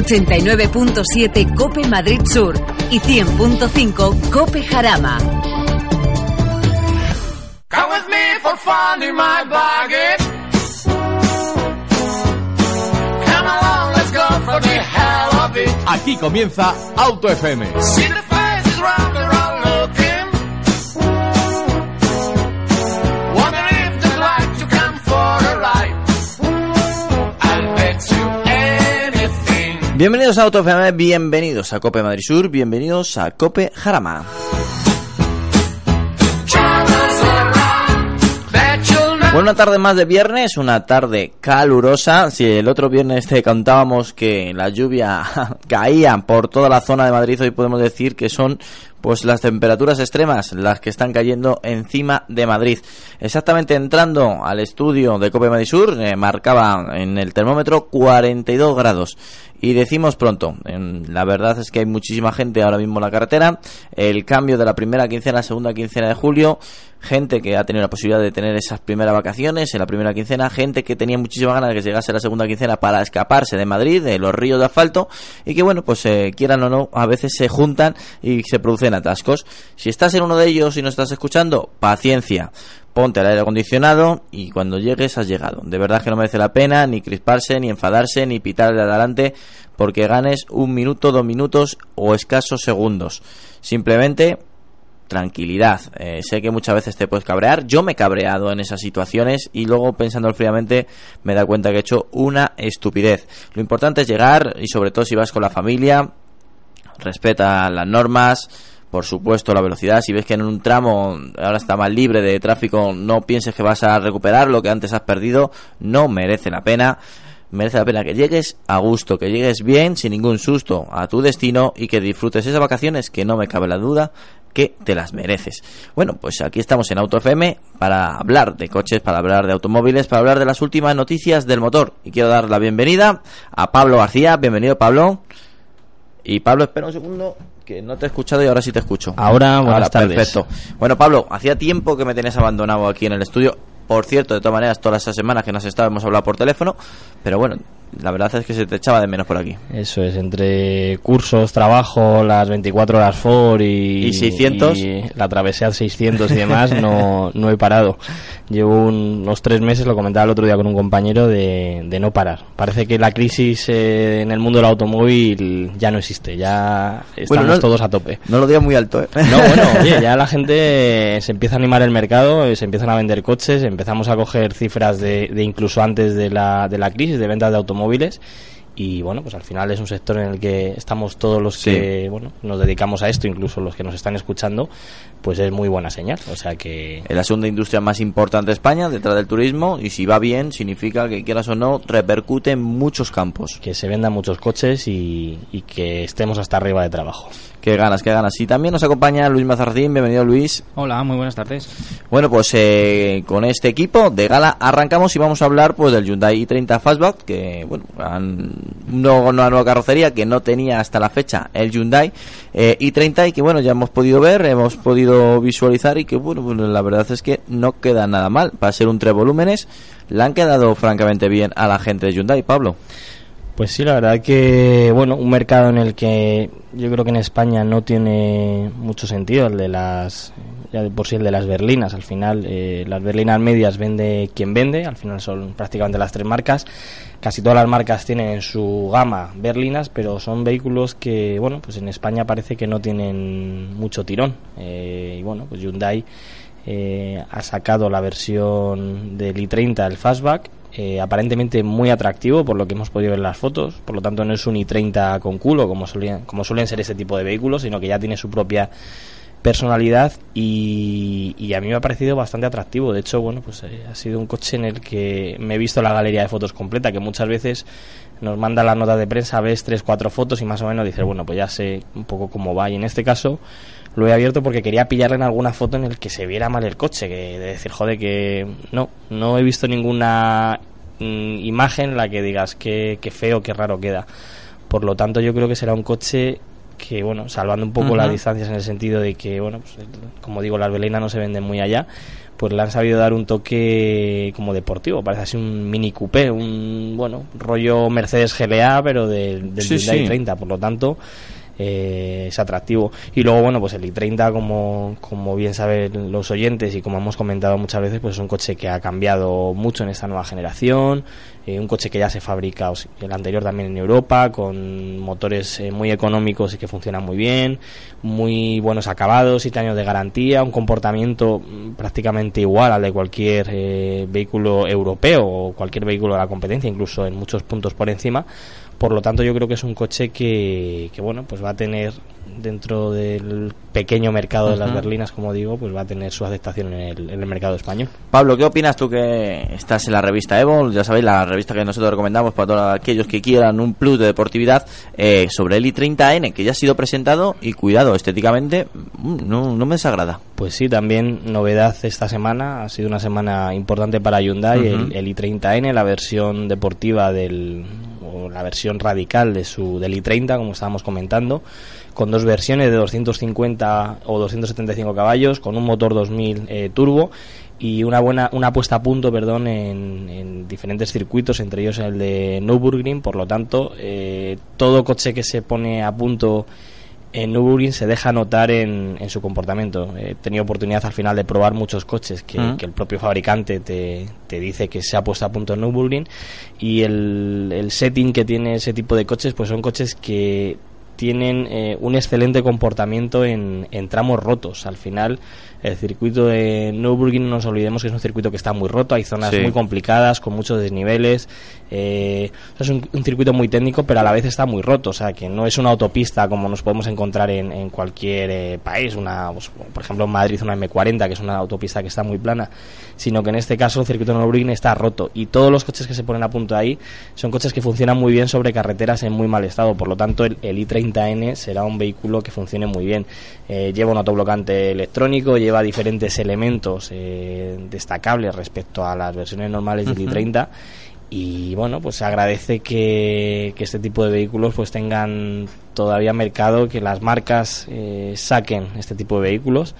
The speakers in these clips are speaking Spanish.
89.7 Cope Madrid Sur y 100.5 Cope Jarama. Come with me for fun in my baggage. Come along, let's go for the hell of it. Aquí comienza Auto FM. Bienvenidos a Auto FM, bienvenidos a Cope Madrid Sur, bienvenidos a Cope Jarama. Bueno, una tarde más de viernes, una tarde calurosa. Si el otro viernes te contábamos que la lluvia caía por toda la zona de Madrid, hoy podemos decir que son pues las temperaturas extremas las que están cayendo encima de Madrid. Exactamente entrando al estudio de Cope Madrid Sur, eh, marcaba en el termómetro 42 grados. Y decimos pronto, la verdad es que hay muchísima gente ahora mismo en la carretera. El cambio de la primera quincena a la segunda quincena de julio, gente que ha tenido la posibilidad de tener esas primeras vacaciones en la primera quincena, gente que tenía muchísimas ganas de que llegase la segunda quincena para escaparse de Madrid, de los ríos de asfalto, y que bueno, pues eh, quieran o no, a veces se juntan y se producen atascos. Si estás en uno de ellos y no estás escuchando, paciencia. Ponte el aire acondicionado y cuando llegues has llegado. De verdad que no merece la pena ni crisparse, ni enfadarse, ni pitar de adelante porque ganes un minuto, dos minutos o escasos segundos. Simplemente tranquilidad. Eh, sé que muchas veces te puedes cabrear. Yo me he cabreado en esas situaciones y luego pensando fríamente me da cuenta que he hecho una estupidez. Lo importante es llegar y sobre todo si vas con la familia, respeta las normas. Por supuesto, la velocidad. Si ves que en un tramo ahora está más libre de tráfico, no pienses que vas a recuperar lo que antes has perdido. No merece la pena. Merece la pena que llegues a gusto, que llegues bien, sin ningún susto, a tu destino y que disfrutes esas vacaciones que no me cabe la duda que te las mereces. Bueno, pues aquí estamos en Auto FM para hablar de coches, para hablar de automóviles, para hablar de las últimas noticias del motor. Y quiero dar la bienvenida a Pablo García. Bienvenido, Pablo. Y Pablo, espera un segundo, que no te he escuchado y ahora sí te escucho. Ahora, buenas tardes. Perfecto. Bueno, Pablo, hacía tiempo que me tenías abandonado aquí en el estudio. Por cierto, de todas maneras, todas esas semanas que nos hemos hablado por teléfono. Pero bueno, la verdad es que se te echaba de menos por aquí. Eso es, entre cursos, trabajo, las 24 horas for y... ¿Y 600? y la travesía 600 y demás, no, no he parado. Llevo un- unos tres meses, lo comentaba el otro día con un compañero, de, de no parar. Parece que la crisis eh, en el mundo del automóvil ya no existe, ya estamos no- todos a tope. No lo digas muy alto, ¿eh? No, bueno, oye, ya la gente se empieza a animar el mercado, eh, se empiezan a vender coches, empezamos a coger cifras de, de incluso antes de la, de la crisis de ventas de automóviles y bueno, pues al final es un sector en el que estamos todos los que bueno, nos dedicamos a esto, incluso los que nos están escuchando, pues es muy buena señal, o sea que Es la segunda industria más importante de España, detrás del turismo, y si va bien, significa que quieras o no, repercute en muchos campos. que se vendan muchos coches y, y que estemos hasta arriba de trabajo. Qué ganas, qué ganas. Y también nos acompaña Luis Mazarcín, bienvenido Luis. Hola, muy buenas tardes. Bueno, pues eh, con este equipo de gala arrancamos y vamos a hablar pues del Hyundai i30 Fastback, que bueno, han, no- una nueva carrocería que no tenía hasta la fecha el Hyundai eh, i30 y que bueno, ya hemos podido ver, hemos podido visualizar y que bueno, pues, la verdad es que no queda nada mal. Para ser un tres volúmenes, le han quedado francamente bien a la gente de Hyundai, Pablo. Pues sí, la verdad que, bueno, un mercado en el que yo creo que en España no tiene mucho sentido, el de las ya de por sí el de las berlinas. Al final, eh, las berlinas medias vende quien vende, al final son prácticamente las tres marcas. Casi todas las marcas tienen en su gama berlinas, pero son vehículos que, bueno, pues en España parece que no tienen mucho tirón. Eh, y bueno, pues Hyundai eh, ha sacado la versión del i30, el Fastback, eh, aparentemente muy atractivo por lo que hemos podido ver en las fotos. Por lo tanto, no es un i30 con culo como, solían, como suelen ser ese tipo de vehículos, sino que ya tiene su propia personalidad y, y a mí me ha parecido bastante atractivo. De hecho, bueno, pues eh, ha sido un coche en el que me he visto la galería de fotos completa, que muchas veces nos manda la nota de prensa, ves tres, cuatro fotos y más o menos dices, bueno, pues ya sé un poco cómo va. Y en este caso lo he abierto porque quería pillarle en alguna foto en el que se viera mal el coche, que de decir, joder, que no, no he visto ninguna mm, imagen en la que digas que, que feo, que raro queda. Por lo tanto, yo creo que será un coche que, bueno, salvando un poco las distancias en el sentido de que, bueno, pues, como digo, las Belena no se venden muy allá, pues le han sabido dar un toque como deportivo, parece así un mini coupé, un, bueno, rollo Mercedes GLA, pero del, del Sí, Hyundai sí. 30, por lo tanto, eh, es atractivo. Y luego, bueno, pues el i30, como, como bien saben los oyentes y como hemos comentado muchas veces, pues es un coche que ha cambiado mucho en esta nueva generación, eh, un coche que ya se fabrica, el anterior también en Europa, con motores eh, muy económicos y que funcionan muy bien, muy buenos acabados, 7 años de garantía, un comportamiento mm, prácticamente igual al de cualquier eh, vehículo europeo o cualquier vehículo de la competencia, incluso en muchos puntos por encima. Por lo tanto, yo creo que es un coche que, que bueno, pues va a tener dentro del pequeño mercado de las berlinas, como digo, pues va a tener su aceptación en el, en el mercado español. Pablo, ¿qué opinas tú que estás en la revista Evo? Ya sabéis, la revista que nosotros recomendamos para todos aquellos que quieran un plus de deportividad eh, sobre el i30N, que ya ha sido presentado y cuidado, estéticamente mm, no, no me desagrada. Pues sí, también novedad esta semana, ha sido una semana importante para Hyundai, Ujú. el, el i30N, la versión deportiva del o la versión radical de su del i30, como estábamos comentando, con dos versiones de 250 o 275 caballos, con un motor 2000 eh, turbo y una buena una puesta a punto, perdón, en, en diferentes circuitos, entre ellos el de Nürburgring, por lo tanto, eh, todo coche que se pone a punto en Nürburgring se deja notar en, en su comportamiento. He tenido oportunidad al final de probar muchos coches que, Mm. que el propio fabricante te, te dice que se ha puesto a punto en Nürburgring y el, el setting que tiene ese tipo de coches pues son coches que tienen eh, un excelente comportamiento en, en tramos rotos. Al final, el circuito de Nürburgring, no nos olvidemos que es un circuito que está muy roto, hay zonas Sí. muy complicadas, con muchos desniveles. eh, es un, un circuito muy técnico, pero a la vez está muy roto. O sea, que no es una autopista como nos podemos encontrar en, en cualquier eh, país. Una, pues, por ejemplo, en Madrid, una M40, que es una autopista que está muy plana, sino que en este caso el circuito de Nürburgring está roto. Y todos los coches que se ponen a punto ahí son coches que funcionan muy bien sobre carreteras en muy mal estado. Por lo tanto, el, el i30N será un vehículo que funcione muy bien. Eh, lleva un autoblocante electrónico, lleva diferentes elementos eh, destacables respecto a las versiones normales del Ujú. i30 y bueno pues se agradece que, que este tipo de vehículos pues tengan todavía mercado que las marcas eh, saquen este tipo de vehículos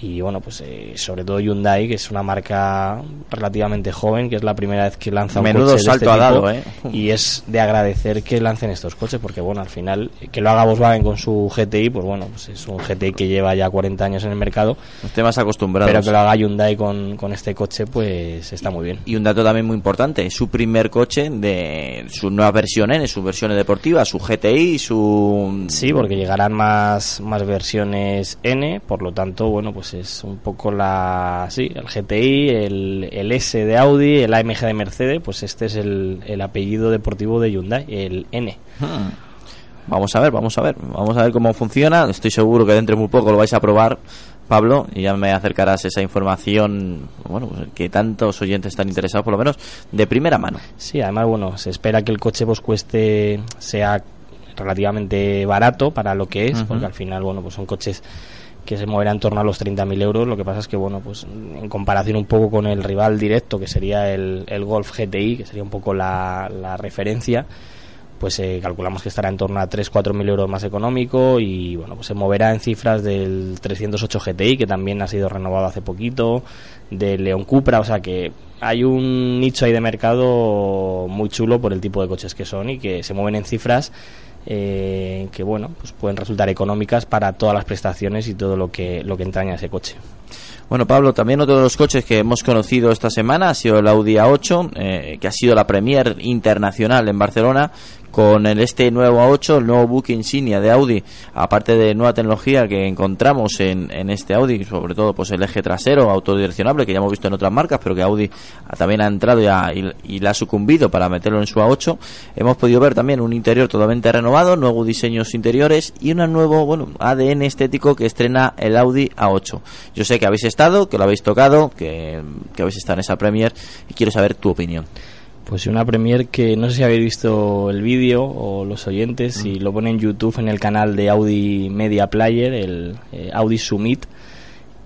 y bueno pues eh, sobre todo Hyundai que es una marca relativamente joven que es la primera vez que lanza un Menudo coche de salto este ha tipo, dado, ¿eh? y es de agradecer que lancen estos coches porque bueno al final que lo haga Volkswagen con su GTI pues bueno pues es un GTI que lleva ya 40 años en el mercado Esté más acostumbrados. pero que lo haga Hyundai con, con este coche pues está muy bien Y un dato también muy importante, es su primer coche de su nueva versión N, sus versiones deportivas, su GTI, su... Sí, porque llegarán más, más versiones N, por lo tanto, bueno, pues es un poco la... Sí, el GTI, el, el S de Audi, el AMG de Mercedes, pues este es el, el apellido deportivo de Hyundai, el N. Hmm. Vamos a ver, vamos a ver, vamos a ver cómo funciona. Estoy seguro que dentro de muy poco lo vais a probar, Pablo, y ya me acercarás esa información, bueno, pues que tantos oyentes están interesados, por lo menos de primera mano. Sí, además, bueno, se espera que el coche pues cueste, sea relativamente barato para lo que es, porque al final, bueno, pues son coches que se moverán en torno a los 30.000 euros. Lo que pasa es que, bueno, pues en comparación un poco con el rival directo, que sería el, el Golf GTI, que sería un poco la, la referencia, pues eh, calculamos que estará en torno a 3-4 mil euros más económico y bueno pues se moverá en cifras del 308 GTI que también ha sido renovado hace poquito del León Cupra o sea que hay un nicho ahí de mercado muy chulo por el tipo de coches que son y que se mueven en cifras eh, que bueno, pues pueden resultar económicas para todas las prestaciones y todo lo que lo que entraña ese coche. Bueno, Pablo, también otro de los coches que hemos conocido esta semana ha sido el Audi A8, eh, que ha sido la premier internacional en Barcelona, con el este nuevo A8, el nuevo buque insignia de Audi, aparte de nueva tecnología que encontramos en, en este Audi, sobre todo pues el eje trasero autodireccionable, que ya hemos visto en otras marcas, pero que Audi también ha entrado ya y, y le ha sucumbido para meterlo en su A8. Hemos podido ver también un interior totalmente renovado, nuevos diseños interiores y un nuevo bueno, ADN estético que estrena el Audi A8. Yo sé que habéis estado, que lo habéis tocado, que, que habéis estado en esa premier y quiero saber tu opinión. Pues una premier que no sé si habéis visto el vídeo o los oyentes, si lo ponen en YouTube en el canal de Audi Media Player, el eh, Audi Summit,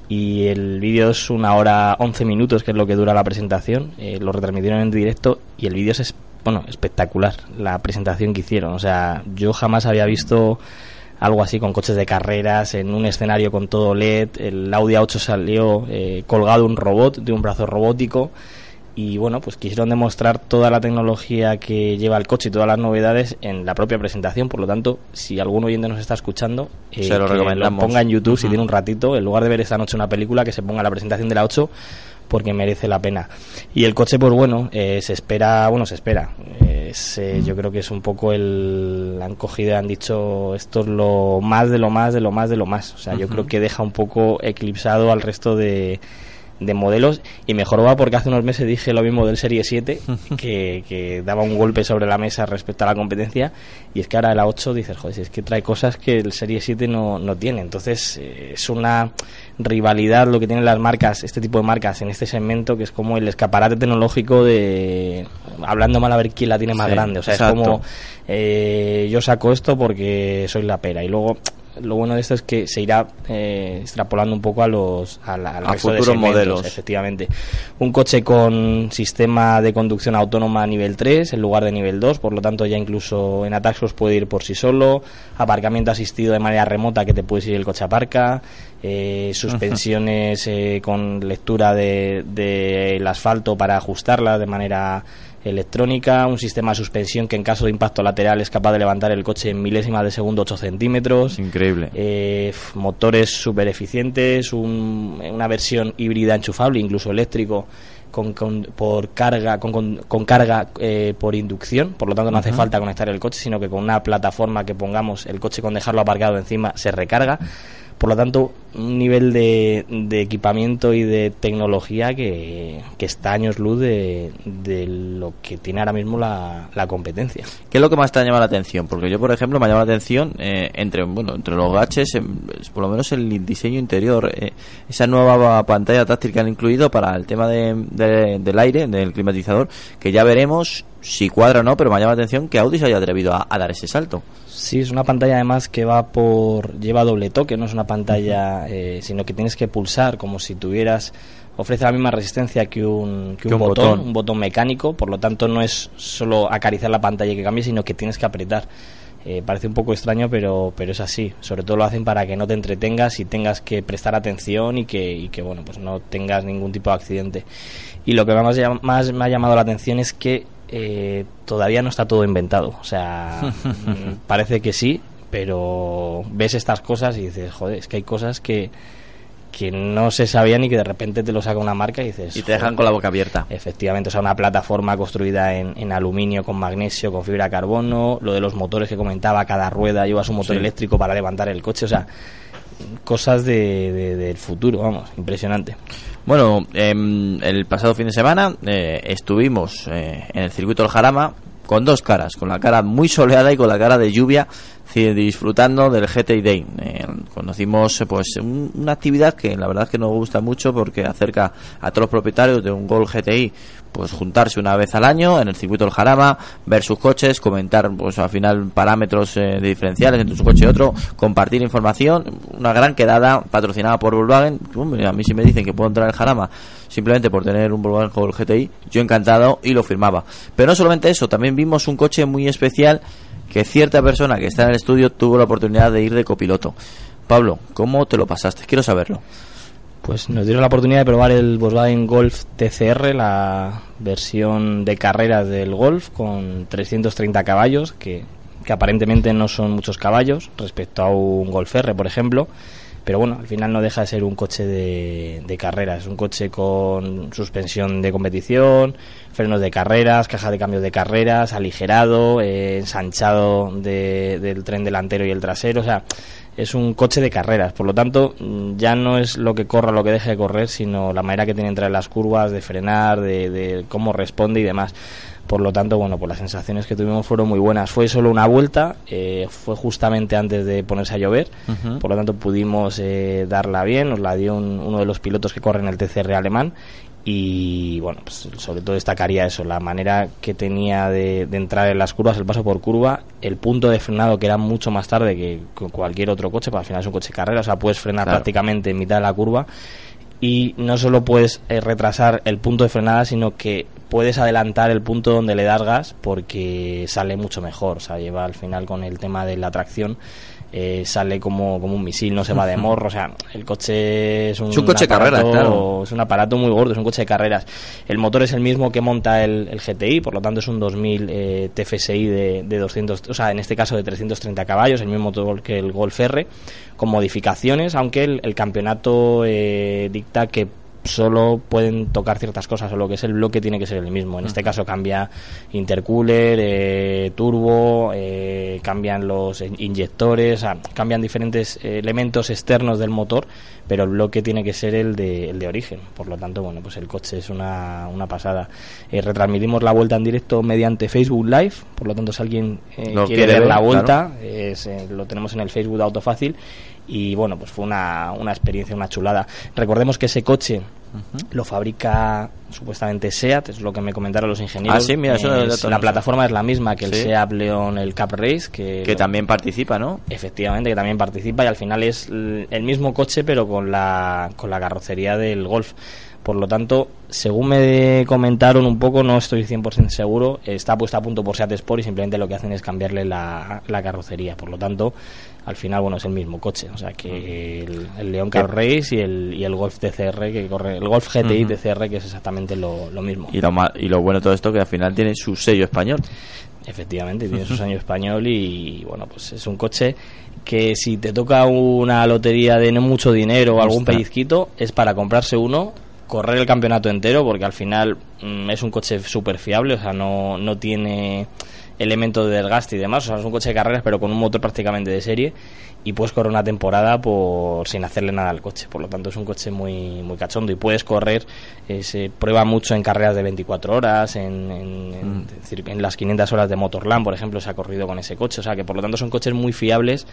y el vídeo es una hora 11 minutos, que es lo que dura la presentación, eh, lo retransmitieron en directo y el vídeo es es- bueno, espectacular, la presentación que hicieron, o sea, yo jamás había visto algo así con coches de carreras en un escenario con todo LED, el Audi A8 salió eh, colgado un robot de un brazo robótico y bueno, pues quisieron demostrar toda la tecnología que lleva el coche y todas las novedades en la propia presentación. Por lo tanto, si algún oyente nos está escuchando, eh, Se lo que recomendamos. ponga en YouTube si tiene un ratito, en lugar de ver esta noche una película, que se ponga la presentación de la 8 porque merece la pena. Y el coche, pues bueno, eh, se espera, bueno, se espera. Es, eh, yo creo que es un poco el. Han cogido han dicho esto es lo más de lo más de lo más de lo más. O sea, yo creo que deja un poco eclipsado al resto de, de modelos y mejor va porque hace unos meses dije lo mismo del Serie 7 que, que daba un golpe sobre la mesa respecto a la competencia y es que ahora la 8 dices joder si es que trae cosas que el Serie 7 no, no tiene entonces eh, es una rivalidad lo que tienen las marcas este tipo de marcas en este segmento que es como el escaparate tecnológico de hablando mal a ver quién la tiene más Sí, grande. O sea exacto. es como eh, yo saco esto porque soy la pera. Y luego lo bueno de esto es que se irá eh, extrapolando un poco a los a, la- al A resto de futuros modelos. efectivamente. Un coche con sistema de conducción autónoma nivel 3 en lugar de nivel 2 por lo tanto ya incluso en Ataxos puede ir por sí solo. Aparcamiento asistido de manera remota que te puedes ir el coche aparca. Eh, suspensiones eh, con lectura del de, del asfalto para ajustarla de manera electrónica, un sistema de suspensión que en caso de impacto lateral es capaz de levantar el coche en milésimas de segundo 8 centímetros. Increíble. Eh, motores súper eficientes, un- una versión híbrida enchufable, incluso eléctrico, con, con- por carga, con, con- con carga eh, por inducción. Por lo tanto, no hace falta conectar el coche, sino que con una plataforma que pongamos el coche con dejarlo aparcado encima se recarga. Por lo tanto, un nivel de, de equipamiento y de tecnología que, que está años luz de, lo que tiene ahora mismo la, la competencia. ¿Qué es lo que más te ha llamado la atención? Porque yo, por ejemplo, me ha llamado la atención eh, entre bueno entre los gaches, es por lo menos el diseño interior, eh, esa nueva pantalla táctil que han incluido para el tema de- del aire, del climatizador, que ya veremos si cuadra o no, pero me ha llamado la atención que Audi se haya atrevido a, a dar ese salto. Sí, es una pantalla además que va por lleva doble toque, no es una pantalla, eh, sino que tienes que pulsar como si tuvieras ofrece la misma resistencia que un, que Que un botón, botón. un botón mecánico, por lo tanto no es solo acariciar la pantalla que cambie, sino que tienes que apretar. Eh, parece un poco extraño, pero, pero es así. Sobre todo lo hacen para que no te entretengas y tengas que prestar atención y que, y que bueno, pues no tengas ningún tipo de accidente. Y lo que más me ha llamado la atención es que eh, todavía no está todo inventado. O sea, mm, parece que sí, pero ves estas cosas y dices, joder, es que hay cosas que, que no se sabían y que de repente te lo saca una marca y dices... Y te dejan con la boca abierta. Efectivamente, o sea, una plataforma construida en, en aluminio con magnesio, con fibra de carbono, lo de los motores que comentaba, cada rueda lleva su motor Sí. eléctrico para levantar el coche, o sea, cosas de, de- del futuro, vamos, impresionante. Bueno, em, el pasado fin de semana eh, estuvimos eh, en el circuito del Jarama con dos caras, con la cara muy soleada y con la cara de lluvia, disfrutando del GTI Day. Eh, conocimos eh, pues un- una actividad que la verdad es que nos gusta mucho porque acerca a todos los propietarios de un Gol GTI pues juntarse una vez al año en el circuito del Jarama, ver sus coches, comentar pues al final parámetros eh, de diferenciales entre su coche y otro, compartir información, una gran quedada patrocinada por Volkswagen. A mí si me dicen que puedo entrar al Jarama simplemente por tener un Volkswagen Gol GTI, yo encantado y lo firmaba. Pero no solamente eso, también vimos un coche muy especial que cierta persona que está en el estudio tuvo la oportunidad de ir de copiloto. Pablo, ¿cómo te lo pasaste? Quiero saberlo. Pues nos dieron la oportunidad de probar el Volkswagen Golf TCR, la versión de carreras del Golf con 330 caballos, que que aparentemente no son muchos caballos respecto a un Golf R, por ejemplo, pero bueno, al final no deja de ser un coche de, carreras, un coche con suspensión de competición, frenos de carreras, caja de cambios de carreras, aligerado, eh, ensanchado de- del tren delantero y el trasero, o sea, es un coche de carreras, por lo tanto ya no es lo que corra lo que deje de correr, sino la manera que tiene de entrar en las curvas, de frenar, de, de cómo responde y demás. Por lo tanto, bueno, pues las sensaciones que tuvimos fueron muy buenas. Fue solo una vuelta, eh, fue justamente antes de ponerse a llover, por lo tanto pudimos eh, darla bien, nos la dio un- uno de los pilotos que corren el TCR alemán y bueno, pues sobre todo destacaría eso, la manera que tenía de, de entrar en las curvas, el paso por curva, el punto de frenado que era mucho más tarde que cualquier otro coche, porque al final es un coche de carrera, o sea, puedes frenar Claro. prácticamente en mitad de la curva y no solo puedes eh, retrasar el punto de frenada, sino que puedes adelantar el punto donde le das gas porque sale mucho mejor, o sea, lleva al final con el tema de la tracción eh, sale como, como un misil, no se va de morro, o sea, el coche es un, Es un coche de carreras, claro. es un aparato muy gordo, es un coche de carreras. El motor es el mismo que monta el, el GTI, por lo tanto es un 2000 eh, TFSI de, de 200, o sea, en este caso de 330 caballos, el mismo motor que el Golf R, con modificaciones, aunque el, el campeonato eh, dicta que solo pueden tocar ciertas cosas o lo que es el bloque tiene que ser el mismo. En este caso cambia intercooler, eh, turbo, eh, cambian los in- inyectores, o sea, cambian diferentes eh, elementos externos del motor, pero el bloque tiene que ser el de, el de origen. Por lo tanto, bueno, pues el coche es una, una pasada. Eh, retransmitimos la vuelta en directo mediante Facebook Live, por lo tanto, si alguien eh, quiere, quiere ver la vuelta, claro. es, eh, lo tenemos en el Facebook de Autofácil y bueno, pues fue una, una experiencia, una chulada. Recordemos que ese coche lo fabrica supuestamente SEAT, es lo que me comentaron los ingenieros. Ah, sí, mira, eso Es- la plataforma es la misma que el Sí. SEAT León, el Cup Race, que, Que también participa, ¿no? efectivamente que también participa y al final es el mismo coche pero con la con la carrocería del Golf. Por lo tanto, según me comentaron un poco, no estoy 100% seguro, está puesta a punto por Seat Sport y simplemente lo que hacen es cambiarle la, la carrocería. Por lo tanto, al final, bueno, es el mismo coche. O sea que el, el León Race y el, y el Golf TCR que corre, el Golf GTI Ujú. TCR que es exactamente lo, lo mismo. Y lo, y lo bueno de todo esto que al final tiene su sello español. Efectivamente, tiene sus años español y bueno, pues es un coche que si te toca una lotería de no mucho dinero o algún pellizquito, es para comprarse uno, correr el campeonato entero, porque al final mm, es un coche súper fiable, o sea, no, no tiene elementos de desgaste y demás, o sea, es un coche de carreras pero con un motor prácticamente de serie y puedes correr una temporada por sin hacerle nada al coche, por lo tanto es un coche muy muy cachondo y puedes correr, eh, se prueba mucho en carreras de 24 horas, en, en- en- decir, en las 500 horas de Motorland, por ejemplo, se ha corrido con ese coche, o sea que por lo tanto son coches muy fiables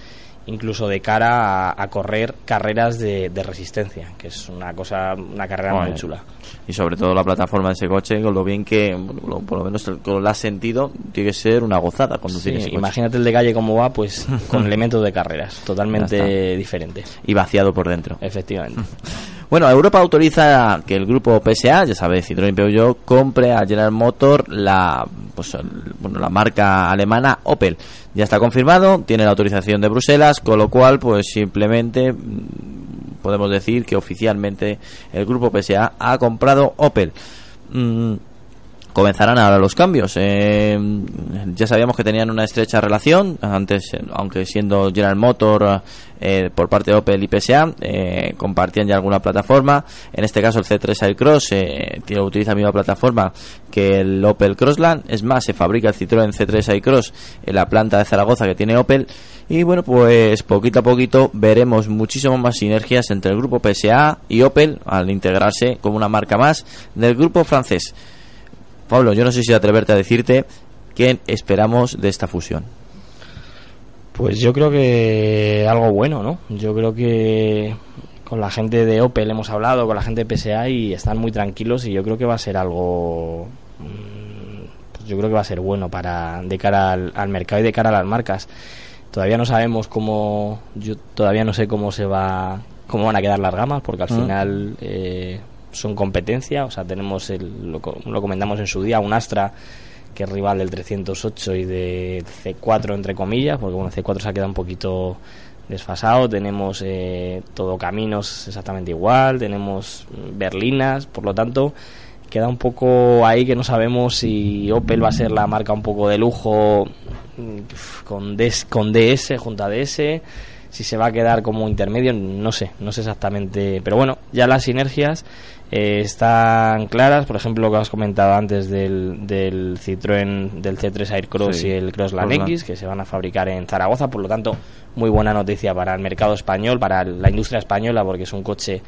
incluso de cara a, a correr carreras de, de resistencia, que es una cosa, una carrera muy chula. Y sobre todo la plataforma de ese coche, con lo bien que, lo- por lo menos con lo has sentido, tiene que ser una gozada conducir Sí, ese coche. imagínate el de calle cómo va, pues con elementos de carreras, totalmente está. diferente. Y vaciado por dentro. Efectivamente. Bueno, Europa autoriza que el grupo PSA, ya sabéis, Citroën Peugeot, compre a General Motor la, pues, bueno, la marca alemana Opel. Ya está confirmado, tiene la autorización de Bruselas, con lo cual, pues simplemente mm, podemos decir que oficialmente el grupo PSA ha comprado Opel. Mm, comenzarán ahora los cambios. Eh, ya sabíamos que tenían una estrecha relación, antes, aunque siendo General Motor eh, por parte de Opel y PSA, eh, compartían ya alguna plataforma. En este caso, el C3 Aircross utiliza la misma plataforma que el Opel Crossland. Es más, se fabrica el Citroën C3 Aircross en la planta de Zaragoza que tiene Opel. Y bueno, pues poquito a poquito veremos muchísimo más sinergias entre el grupo PSA y Opel al integrarse como una marca más del grupo francés. Pablo, yo no sé si atreverte a decirte qué esperamos de esta fusión. Pues yo creo que algo bueno, ¿no? Yo creo que con la gente de Opel hemos hablado, con la gente de PSA y están muy tranquilos y yo creo que va a ser algo mm, pues yo creo que va a ser bueno para de cara al, al mercado y de cara a las marcas. Todavía no sabemos cómo yo todavía no sé cómo se va cómo van a quedar las gamas porque al Mm. final eh, son competencia, o sea, tenemos el, lo, lo comentamos en su día un Astra que es rival del 308 y de C4 entre comillas, porque bueno, C4 se ha quedado un poquito desfasado, tenemos eh, todo caminos exactamente igual, tenemos berlinas, por lo tanto queda un poco ahí que no sabemos si Opel va a ser la marca un poco de lujo mm, con, DS, con DS junto a DS si se va a quedar como intermedio no sé no sé exactamente pero bueno ya las sinergias eh, están claras. Por ejemplo lo que has comentado antes del, del Citroën del C3 Aircross Sí, y el Crossland Crossland. X que se van a fabricar en Zaragoza. Por lo tanto muy buena noticia para el mercado español para la industria española porque es un coche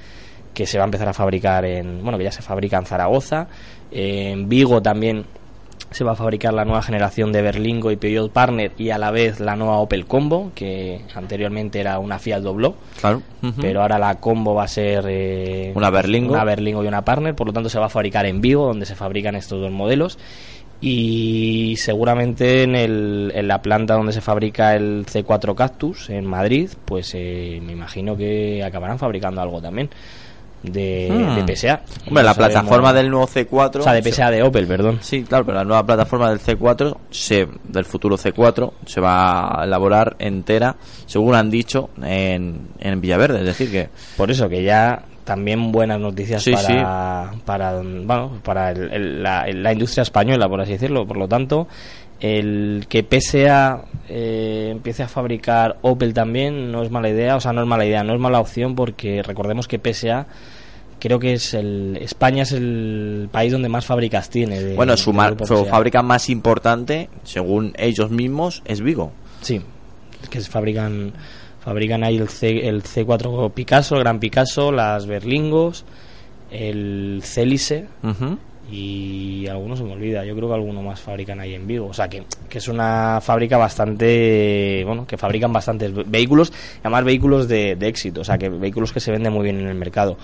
que se va a empezar a fabricar en bueno que ya se fabrica en Zaragoza. En Vigo también se va a fabricar la nueva generación de Berlingo y Peugeot Partner y a la vez la nueva Opel Combo que anteriormente era una Fiat Dobló. Claro. Pero ahora la Combo va a ser eh, Una Berlingo. una Berlingo y una Partner. Por lo tanto se va a fabricar en Vigo donde se fabrican estos dos modelos. Y seguramente en, el, en la planta donde se fabrica el C4 Cactus en Madrid pues eh, me imagino que acabarán fabricando algo también de, Hmm. de PSA Hombre, No la sabemos- plataforma del nuevo C4. o sea de PSA de Opel perdón Sí, claro, pero la nueva plataforma del C4, se, del futuro C4, se va a elaborar entera, según han dicho, en, en Villaverde. Es decir, que Por eso que ya también buenas noticias Sí, para, para bueno para el- el- la, la industria española por así decirlo por lo tanto el que PSA eh, empiece a fabricar Opel también no es mala idea o sea no es mala idea no es mala opción porque recordemos que PSA creo que es el España es el país donde más fábricas tiene de- bueno, su, mar- fábrica más importante, según ellos mismos, es Vigo. Sí, es que se fabrican fabrican ahí el, C, el C4 Picasso, el Gran Picasso, las Berlingos, el Célice Ujú. Y alguno se me olvida. Yo creo que alguno más fabrican ahí en Vigo. O sea que, que es una fábrica bastante, bueno, que fabrican bastantes ve- vehículos, además vehículos de, de éxito, o sea que vehículos que se venden muy bien en el mercado.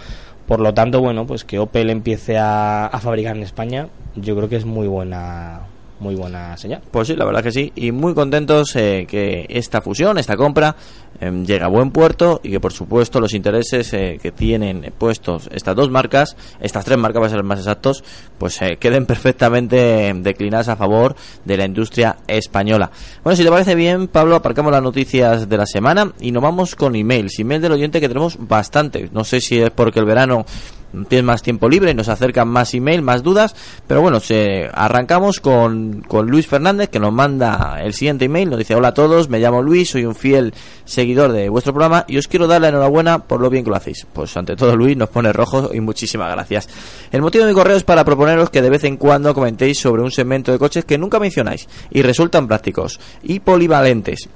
Por lo tanto, bueno, pues que Opel empiece a, a fabricar en España, yo creo que es muy buena, muy buena señal. Pues sí, la verdad que sí. Y muy contentos eh, que esta fusión, esta compra, eh, llegue a buen puerto y que, por supuesto, los intereses eh, que tienen puestos estas dos marcas, estas tres marcas, para ser más exactos, pues eh, queden perfectamente declinadas a favor de la industria española. Bueno, si te parece bien, Pablo, aparcamos las noticias de la semana y nos vamos con emails. Email del oyente que tenemos bastante. No sé si es porque el verano tienes más tiempo libre nos acercan más email, más dudas, pero bueno, se, arrancamos con, con Luis Fernández que nos manda el siguiente email, nos dice hola a todos, me llamo Luis, soy un fiel seguidor de vuestro programa y os quiero dar la enhorabuena por lo bien que lo hacéis. Pues ante todo Luis nos pone rojo y muchísimas gracias. El motivo de mi correo es para proponeros que de vez en cuando comentéis sobre un segmento de coches que nunca mencionáis y resultan prácticos y polivalentes.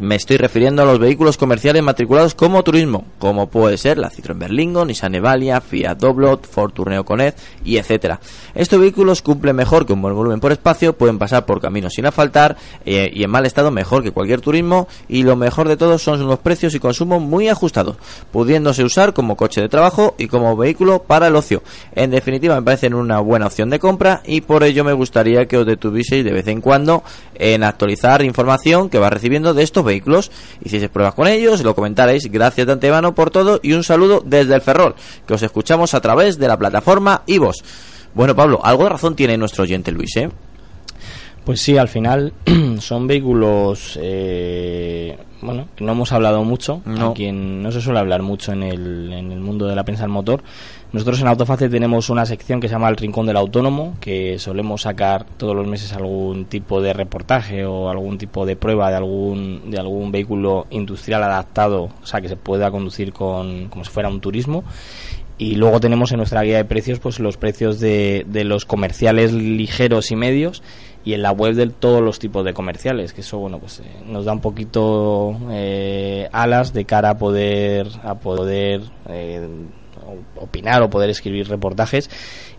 Me estoy refiriendo a los vehículos comerciales matriculados como turismo, como puede ser la Citroën Berlingo, Nissan Evalia, Fiat Doblot, Ford Tourneo Connect y etcétera. Estos vehículos cumplen mejor que un buen volumen por espacio, pueden pasar por caminos sin asfaltar eh, y en mal estado mejor que cualquier turismo y lo mejor de todo son unos precios y consumo muy ajustados, pudiéndose usar como coche de trabajo y como vehículo para el ocio. En definitiva me parecen una buena opción de compra y por ello me gustaría que os detuvieseis de vez en cuando en actualizar información que va recibiendo de estos vehículos. Hicieseis pruebas con ellos, lo comentaréis. Gracias de antemano por todo y un saludo desde el Ferrol, que os escuchamos a través de la plataforma iVos. Bueno, Pablo, algo de razón tiene nuestro oyente Luis, ¿eh? Pues sí, al final son vehículos, eh, bueno, que no hemos hablado mucho, No. a quien no se suele hablar mucho en el, en el mundo de la prensa del motor. Nosotros en Autofácil tenemos una sección que se llama El Rincón del Autónomo, que solemos sacar todos los meses algún tipo de reportaje o algún tipo de prueba de algún, de algún vehículo industrial adaptado, o sea, que se pueda conducir con, como si fuera un turismo. Y luego tenemos en nuestra guía de precios pues los precios de, de los comerciales ligeros y medios y en la web de todos los tipos de comerciales, que eso bueno pues eh, nos da un poquito eh, alas de cara a poder a poder eh, opinar o poder escribir reportajes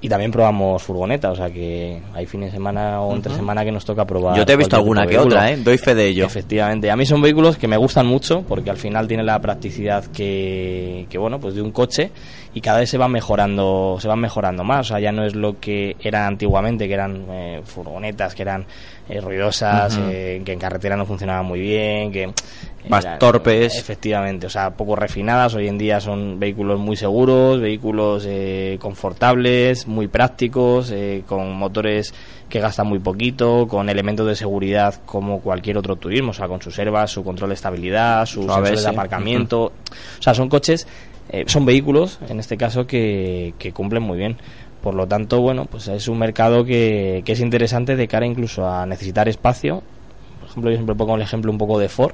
y también probamos furgoneta, o sea que hay fines de semana o entre semana que nos toca probar. Yo te he visto alguna que otra. ¿eh? Doy fe de ello. Efectivamente, a mí son vehículos que me gustan mucho porque al final tienen la practicidad que, que bueno, pues de un coche y cada vez se van mejorando, se van mejorando más, o sea, ya no es lo que eran antiguamente, que eran eh, furgonetas, que eran eh, ruidosas, eh, que en carretera no funcionaban muy bien, que Más eran- torpes. Efectivamente, o sea, poco refinadas, hoy en día son vehículos muy seguros, vehículos eh, confortables, muy prácticos, eh, con motores que gastan muy poquito, con elementos de seguridad como cualquier otro turismo, o sea, con sus herbas, su control de estabilidad, sus Su sensores de aparcamiento. O sea, son coches, eh, son vehículos, en este caso, que, que cumplen muy bien. Por lo tanto, bueno, pues es un mercado que, que es interesante de cara incluso a necesitar espacio. Por ejemplo, yo siempre pongo el ejemplo un poco de Ford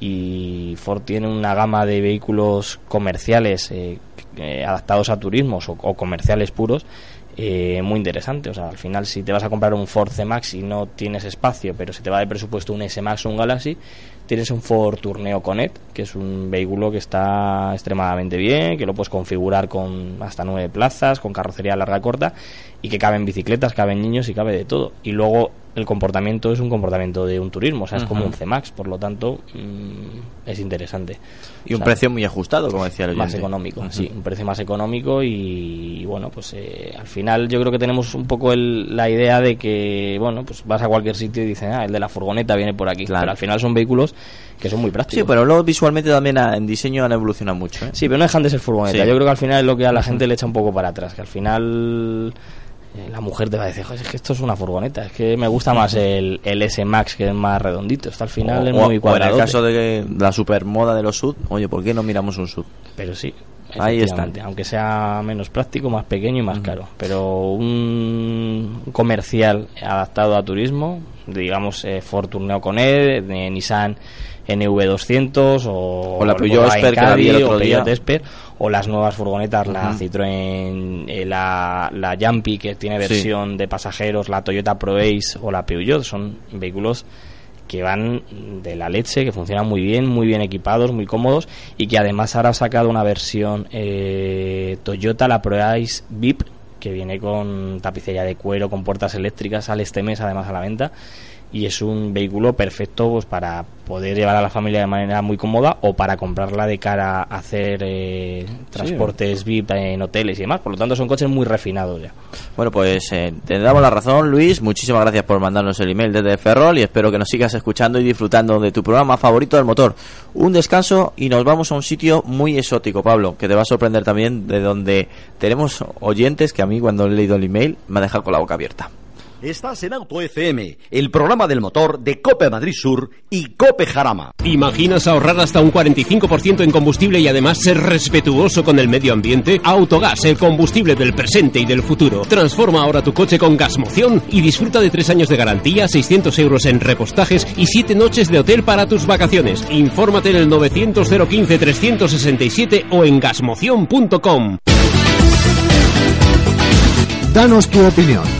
y Ford tiene una gama de vehículos comerciales eh, eh, adaptados a turismos o, comerciales puros eh, muy interesante. O sea, al final, si te vas a comprar un Ford C-Max y no tienes espacio, pero se te va de presupuesto un S-Max o un Galaxy, tienes un Ford Tourneo Connect, que es un vehículo que está extremadamente bien, que lo puedes configurar con hasta nueve plazas, con carrocería larga corta, y que caben bicicletas, caben niños y cabe de todo. Y luego el comportamiento es un comportamiento de un turismo, o sea, es como un C-Max, por lo tanto, mm, es interesante. Y un sea, precio muy ajustado, como decía el más económico, sí, un precio más económico y, y bueno, pues eh, al final yo creo que tenemos un poco el- la idea de que, bueno, pues vas a cualquier sitio y dicen, ah, el de la furgoneta viene por aquí, Claro. pero al final son vehículos que son muy prácticos. Sí, pero luego visualmente también en diseño han evolucionado mucho. ¿eh? Sí, pero no dejan de ser furgoneta. Sí. Yo creo que al final es lo que a la gente le echa un poco para atrás, que al final la mujer te va a decir, "Joder, es que esto es una furgoneta, es que me gusta más el, el S-Max que es más redondito, esto al final es muy o en cuadrado. el caso de la supermoda de los sud, oye, ¿por qué no miramos un sud? Pero sí. Ahí efectivamente, Aunque sea menos práctico, más pequeño y más caro. Pero un comercial adaptado a turismo, digamos eh, Ford Tourneo con E, de Nissan NV200 o, O la Peugeot Esper que la vi el otro día. Esper, o las nuevas furgonetas, la. Citroën, eh, la, la Jumpy que tiene Sí. versión de pasajeros, la Toyota ProAce o la Peugeot, son vehículos que van de la leche, que funcionan muy bien, muy bien equipados, muy cómodos y que además ahora ha sacado una versión eh, Toyota, la ProAce VIP, que viene con tapicería de cuero, con puertas eléctricas, sale este mes además a la venta y es un vehículo perfecto pues, para poder llevar a la familia de manera muy cómoda o para comprarla de cara a hacer eh, transportes VIP en hoteles y demás. Por lo tanto, son coches muy refinados ya. Bueno, pues eh, te damos la razón, Luis. Muchísimas gracias por mandarnos el email desde Ferrol y espero que nos sigas escuchando y disfrutando de tu programa favorito del motor. Un descanso y nos vamos a un sitio muy exótico, Pablo, que te va a sorprender también, de donde tenemos oyentes que a mí cuando he leído el email me ha dejado con la boca abierta. Estás en Auto FM, el programa del motor de Cope Madrid Sur y Cope Jarama. ¿Imaginas ahorrar hasta un 45% en combustible y además ser respetuoso con el medio ambiente? Autogas, el combustible del presente y del futuro. Transforma ahora tu coche con Gasmoción y disfruta de 3 años de garantía, 600 euros en repostajes y 7 noches de hotel para tus vacaciones. Infórmate en el 900 015 367 o en gasmoción.com. Danos tu opinión.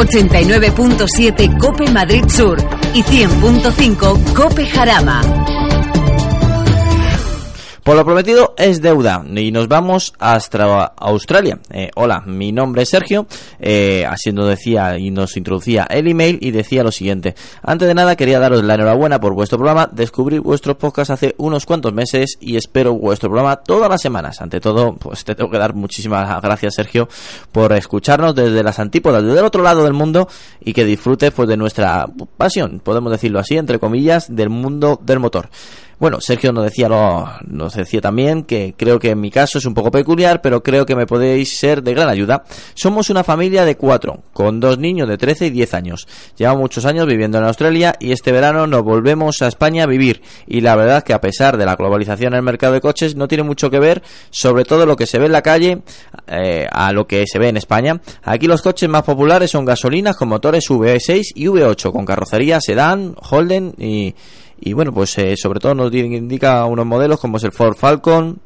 89.7 Cope Madrid Sur y 100.5 Cope Jarama. Por lo prometido es deuda y nos vamos hasta Australia. Eh, hola, mi nombre es Sergio, eh, así nos decía y nos introducía el email y decía lo siguiente. Antes de nada quería daros la enhorabuena por vuestro programa. Descubrí vuestros podcasts hace unos cuantos meses y espero vuestro programa todas las semanas. Ante todo, pues te tengo que dar muchísimas gracias Sergio por escucharnos desde las antípodas, desde el otro lado del mundo y que disfrutes pues de nuestra pasión, podemos decirlo así, entre comillas, del mundo del motor. Bueno, Sergio nos decía, lo, nos decía también que creo que en mi caso es un poco peculiar, pero creo que me podéis ser de gran ayuda. Somos una familia de cuatro, con dos niños de 13 y 10 años. Llevamos muchos años viviendo en Australia y este verano nos volvemos a España a vivir. Y la verdad que a pesar de la globalización en el mercado de coches, no tiene mucho que ver, sobre todo lo que se ve en la calle, eh, a lo que se ve en España. Aquí los coches más populares son gasolinas con motores V6 y V8, con carrocería sedán, Holden y y bueno, pues eh, sobre todo nos di- indica unos modelos como es el Ford Falcon,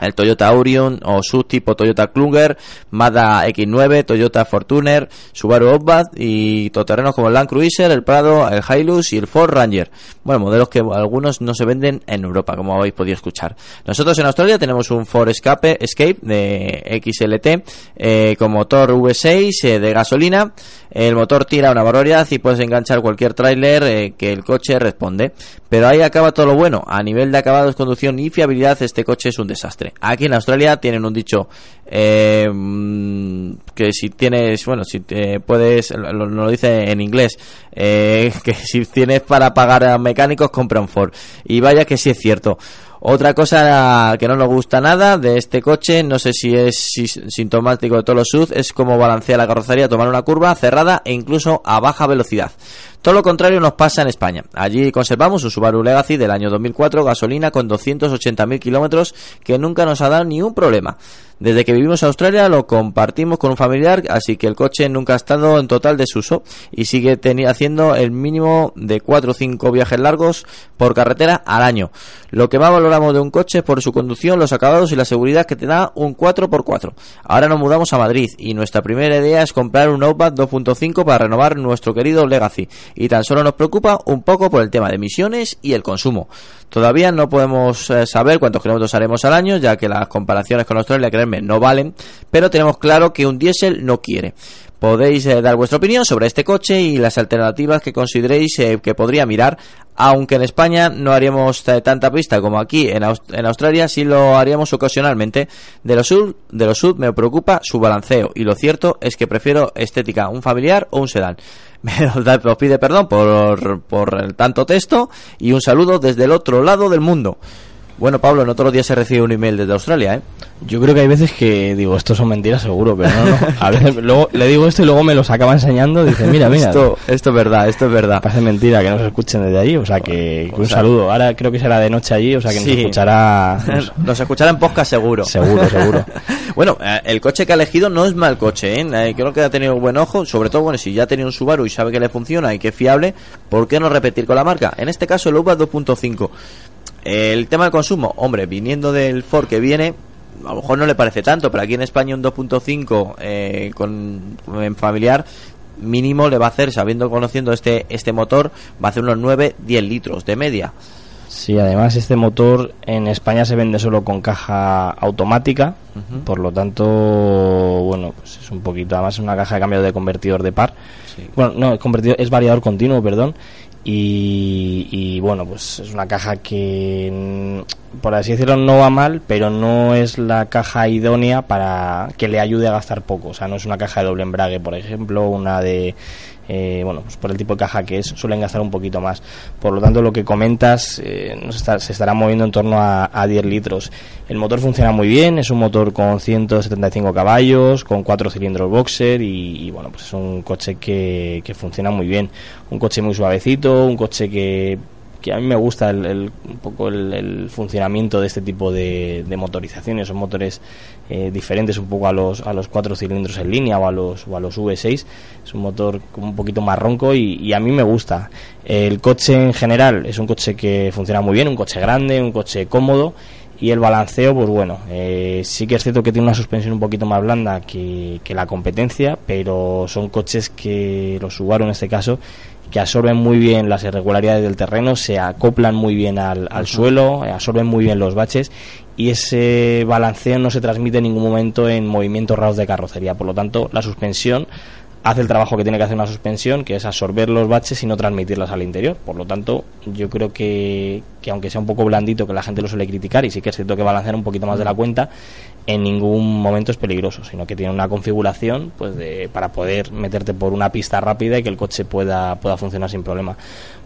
el Toyota Aurion o SUV tipo Toyota Kluger, Mazda X9, Toyota Fortuner, Subaru Outback y todoterrenos como el Land Cruiser, el Prado, el Hilux y el Ford Ranger. Bueno, modelos que algunos no se venden en Europa, como habéis podido escuchar. Nosotros en Australia tenemos un Ford Escape, Escape de XLT eh, con motor V6 eh, de gasolina. El motor tira una barbaridad y puedes enganchar cualquier tráiler eh, que el coche responde. Pero ahí acaba todo lo bueno. A nivel de acabados, conducción y fiabilidad, este coche es un desastre. Aquí en Australia tienen un dicho eh, mm, que si tienes, bueno, si te puedes, lo- lo dice en inglés, eh, que si tienes para pagar a mecánicos, compra un Ford. Y vaya que sí es cierto. Otra cosa que no nos gusta nada de este coche, no sé si es si- sintomático de todos los SUV, es cómo balancea la carrocería tomar una curva cerrada e incluso a baja velocidad. Todo lo contrario nos pasa en España. Allí conservamos un Subaru Legacy del año 2004, gasolina con 280.000 kilómetros, que nunca nos ha dado ni un problema. Desde que vivimos en Australia lo compartimos con un familiar, así que el coche nunca ha estado en total desuso y sigue haciendo el mínimo de 4 o 5 viajes largos por carretera al año. Lo que más valoramos de un coche es por su conducción, los acabados y la seguridad que te da un 4x4. Ahora nos mudamos a Madrid y nuestra primera idea es comprar un Outback 2.5 para renovar nuestro querido Legacy y tan solo nos preocupa un poco por el tema de emisiones y el consumo. Todavía no podemos eh, saber cuántos kilómetros haremos al año, ya que las comparaciones con Australia, no valen, pero tenemos claro que un diésel no quiere. Podéis eh, dar vuestra opinión sobre este coche y las alternativas que consideréis eh, que podría mirar, aunque en España no haríamos eh, tanta pista como aquí en, Aus- en Australia, sí lo haríamos ocasionalmente. De los sud, de los sud me preocupa su balanceo y lo cierto es que prefiero estética, un familiar o un sedán. Me os pide perdón por, por tanto texto y un saludo desde el otro lado del mundo. Bueno, Pablo, no todos los días se recibe un email desde Australia, ¿eh? Yo creo que hay veces que digo, esto son mentiras seguro, pero no, no. A veces luego le digo esto y luego me los acaba enseñando. Dice, mira, mira. Esto, esto es verdad, esto es verdad. Parece mentira que nos escuchen desde allí, o sea que, O un sea- saludo. Ahora creo que será de noche allí, o sea que nos escuchará. pues, Nos escuchará en podcast seguro. Seguro, seguro. bueno, eh, el coche que ha elegido no es mal coche, ¿eh? Creo que ha tenido buen ojo, sobre todo, bueno, si ya ha tenido un Subaru y sabe que le funciona y que es fiable, ¿por qué no repetir con la marca? En este caso, el Outback 2.5. El tema del consumo, hombre, viniendo del Ford que viene, a lo mejor no le parece tanto, pero aquí en España un 2.5 eh, con en familiar mínimo le va a hacer, sabiendo, conociendo este este motor, va a hacer unos 9-10 litros de media. Sí, además este motor en España se vende solo con caja automática, por lo tanto, bueno, pues es un poquito, además es una caja de cambio de convertidor de par. Sí. Bueno, no, es convertidor, es variador continuo, perdón. Y, y, bueno, pues es una caja que, mm, por así decirlo, no va mal, pero no es la caja idónea para que le ayude a gastar poco. O sea, no es una caja de doble embrague, por ejemplo, una de eh, bueno, pues por el tipo de caja que es, suelen gastar un poquito más. Por lo tanto, lo que comentas eh, está- se estará moviendo en torno a, a 10 litros. El motor funciona muy bien, es un motor con 175 caballos, con 4 cilindros boxer y, y, bueno, pues es un coche que, que funciona muy bien. Un coche muy suavecito, un coche que que a mí me gusta el, el- un poco el, funcionamiento de este tipo de, motorizaciones, son motores eh, diferentes un poco a los, a los cuatro cilindros en línea o a los, o a los V6, es un motor un poquito más ronco y, y a mí me gusta. El coche en general es un coche que funciona muy bien, un coche grande, un coche cómodo y el balanceo, pues bueno, eh, sí que es cierto que tiene una suspensión un poquito más blanda que, que la competencia, pero son coches que los Subaru en este caso que absorben muy bien las irregularidades del terreno, se acoplan muy bien al, al suelo, eh, absorben muy bien los baches y ese balanceo no se transmite en ningún momento en movimientos raros de carrocería. Por lo tanto, la suspensión hace el trabajo que tiene que hacer una suspensión, que es absorber los baches y no transmitirlas al interior. Por lo tanto, yo creo que, que aunque sea un poco blandito, que la gente lo suele criticar, y sí que es cierto que balancear un poquito más de la cuenta, en ningún momento es peligroso, sino que tiene una configuración pues de, para poder meterte por una pista rápida y que el coche pueda, pueda funcionar sin problema.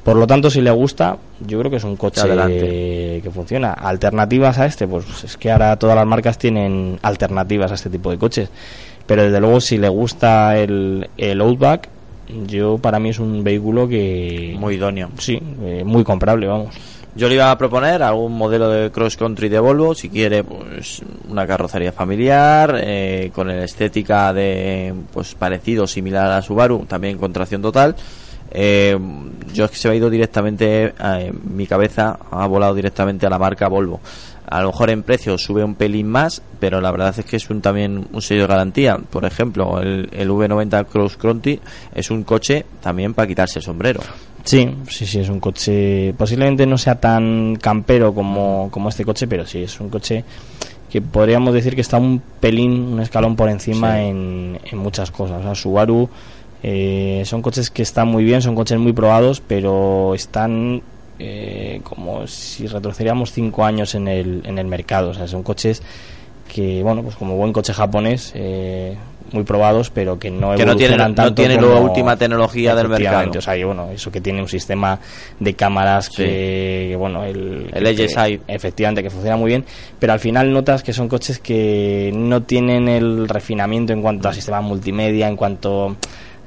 Por lo tanto, si le gusta, yo creo que es un coche Adelante. que funciona. Alternativas a este, pues es que ahora todas las marcas tienen alternativas a este tipo de coches. Pero desde luego, si le gusta el, el Outback, yo para mí es un vehículo que. Muy idóneo. Sí, eh, muy comprable, vamos. Yo le iba a proponer algún modelo de cross country de Volvo, si quiere, pues una carrocería familiar, eh, con la estética de, pues parecido, similar a Subaru, también con tracción total. Eh, yo es que se me ha ido directamente, eh, mi cabeza ha volado directamente a la marca Volvo. A lo mejor en precio sube un pelín más, pero la verdad es que es un, también un sello de garantía. Por ejemplo, el, el V90 Cross Country es un coche también para quitarse el sombrero. Sí, sí, sí, es un coche. Posiblemente no sea tan campero como, como este coche, pero sí, es un coche que podríamos decir que está un pelín, un escalón por encima Sí. en, en muchas cosas. O sea, Subaru eh, son coches que están muy bien, son coches muy probados, pero están eh, como si retrocediéramos cinco años en el, en el mercado. O sea, son coches que, bueno, pues como buen coche japonés, eh, muy probados, pero que no Que no tienen- no la última tecnología del mercado. O sea, y bueno, eso que tiene un sistema de cámaras Sí. que, que, bueno, el, El que- efectivamente, que funciona muy bien, pero al final notas que son coches que no tienen el refinamiento en cuanto a sistema multimedia, en cuanto mm,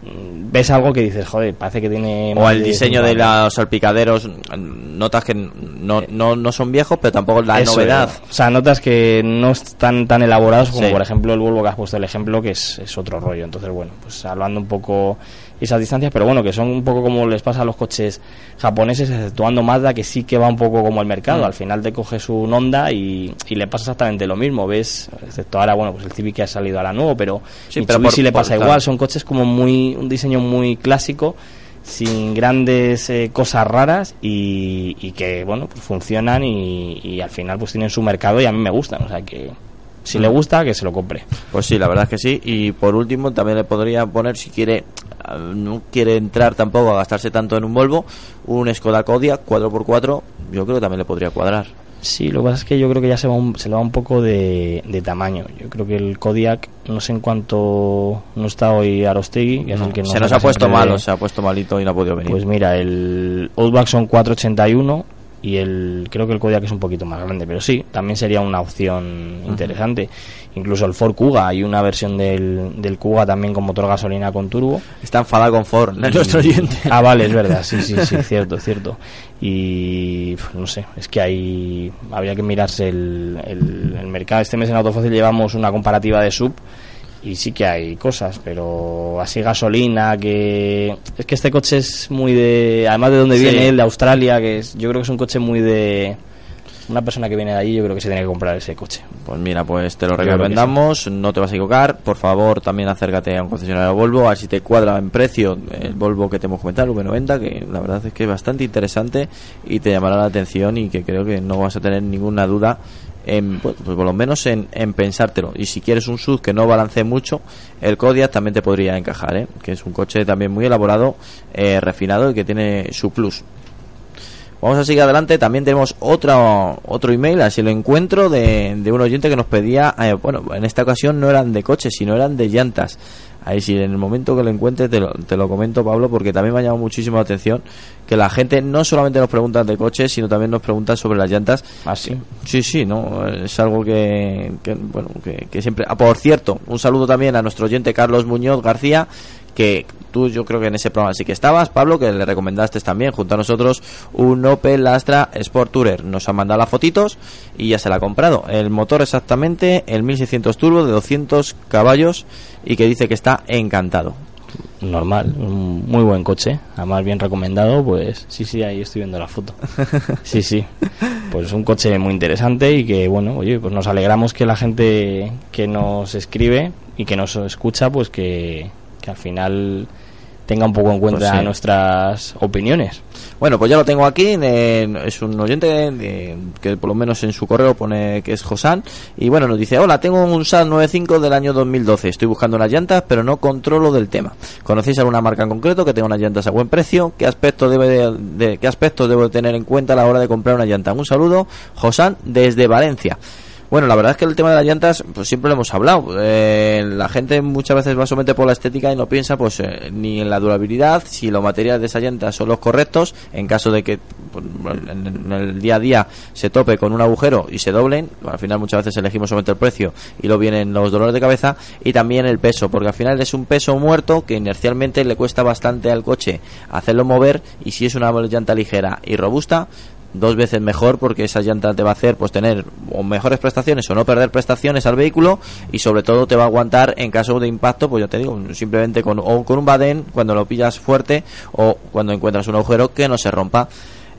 ves algo que dices, joder, parece que tiene O el de diseño de los salpicaderos, notas que no, no, no son viejos, pero tampoco la Eso novedad. O sea, notas que no están tan elaborados como, Sí. por ejemplo, el Volvo que has puesto el ejemplo, que es, es otro rollo. Entonces, bueno, pues hablando un poco esas distancias, pero bueno, que son un poco como les pasa a los coches japoneses, exceptuando Mazda, que sí que va un poco como el mercado. Mm. Al final te coges un Honda y, y le pasa exactamente lo mismo. Ves, excepto ahora, bueno, pues el Civic que ha salido a la nuevo, pero Sí, Mitsubishi pero por- le por- pasa claro. igual. Son coches como muy, un diseño muy clásico sin grandes eh, cosas raras y, y que bueno pues funcionan y, y al final pues tienen su mercado y a mí me gustan o sea que si le gusta que se lo compre Pues sí, la verdad es que sí. Y por último, también le podría poner, si quiere, ah, no quiere entrar tampoco a gastarse tanto en un Volvo, un Skoda Kodiaq 4x4, yo creo que también le podría cuadrar. sí lo que pasa es que yo creo que ya se, va un- se le va un poco de, de tamaño yo creo que el Kodiak no sé en cuánto no está hoy Arostegui que es No, el que se nos ha puesto de- malo, se ha puesto malito y no ha podido venir. Pues mira, el Outback son 481 y el creo que el Kodiaq es un poquito más grande, pero sí, también sería una opción interesante. Incluso el Ford Kuga, hay una versión del, del Kuga también con motor gasolina con turbo. Está enfadado con Ford, nuestro oyente. Ah, vale, es verdad, sí, sí, sí, cierto, cierto. Y pf, no sé, es que hay. Habría que mirarse el, el, el mercado. Este mes en Autofácil llevamos una comparativa de sub y sí que hay cosas, pero así gasolina, que. Es que este coche es muy de. Además de donde Sí. viene él, de Australia, que es, yo creo que es un coche muy de. Una persona que viene de allí, yo creo que se tiene que comprar ese coche. Pues mira, pues te lo recomendamos, no te vas a equivocar. Por favor, también acércate a un concesionario Volvo, a ver si te cuadra en precio el Volvo que te hemos comentado, el V90, que la verdad es que es bastante interesante y te llamará la atención y que creo que no vas a tener ninguna duda en, pues, pues por lo menos en, en pensártelo. Y si quieres un SUV que no balancee mucho, el Kodiaq también te podría encajar, ¿eh? que es un coche también muy elaborado, eh, refinado y que tiene su plus. Vamos a seguir adelante. También tenemos otro, otro email, así lo encuentro, de, de un oyente que nos pedía, eh, bueno, en esta ocasión no eran de coches, sino eran de llantas. Ahí sí, en el momento que lo encuentre te lo, te lo comento, Pablo, porque también me ha llamado muchísimo la atención que la gente no solamente nos pregunta de coches, sino también nos pregunta sobre las llantas. Ah, sí. Sí, sí, no, es algo que, que, bueno, que, que siempre. Ah, por cierto, un saludo también a nuestro oyente Carlos Muñoz García, que tú yo creo que en ese programa sí que estabas, Pablo, que le recomendaste también junto a nosotros un Opel Astra Sport Tourer. Nos ha mandado las fotitos y ya se la ha comprado. El motor exactamente, el 1600 turbo de 200 caballos y que dice que está encantado. Normal, un muy buen coche, además bien recomendado, pues sí, sí, ahí estoy viendo la foto. Sí, sí, pues un coche muy interesante y que, bueno, oye, pues nos alegramos que la gente que nos escribe y que nos escucha, pues que, que al final tenga un poco en cuenta Pues sí. nuestras opiniones. Bueno, pues ya lo tengo aquí. eh, es un oyente que por lo menos en su correo pone que es Josan. Y bueno, nos dice: Hola, tengo un SAT 95 del año 2012. Estoy buscando unas llantas, pero no controlo del tema. ¿Conocéis alguna marca en concreto que tenga unas llantas a buen precio? ¿Qué aspectos debe de, de- qué aspectos debo tener en cuenta a la hora de comprar una llanta? Un saludo, Josan, desde Valencia. Bueno, la verdad es que el tema de las llantas, pues siempre lo hemos hablado. Eh, la gente muchas veces va solamente por la estética y no piensa, pues, eh, ni en la durabilidad, si los materiales de esa llanta son los correctos, en caso de que pues, en, el día a día se tope con un agujero y se doblen, al final muchas veces elegimos solamente el precio y lo vienen los dolores de cabeza, y también el peso, porque al final es un peso muerto que inercialmente le cuesta bastante al coche hacerlo mover, y si es una llanta ligera y robusta, dos veces mejor porque esa llanta te va a hacer pues tener o mejores prestaciones o no perder prestaciones al vehículo y sobre todo te va a aguantar en caso de impacto pues ya te digo simplemente con o con un badén cuando lo pillas fuerte o cuando encuentras un agujero que no se rompa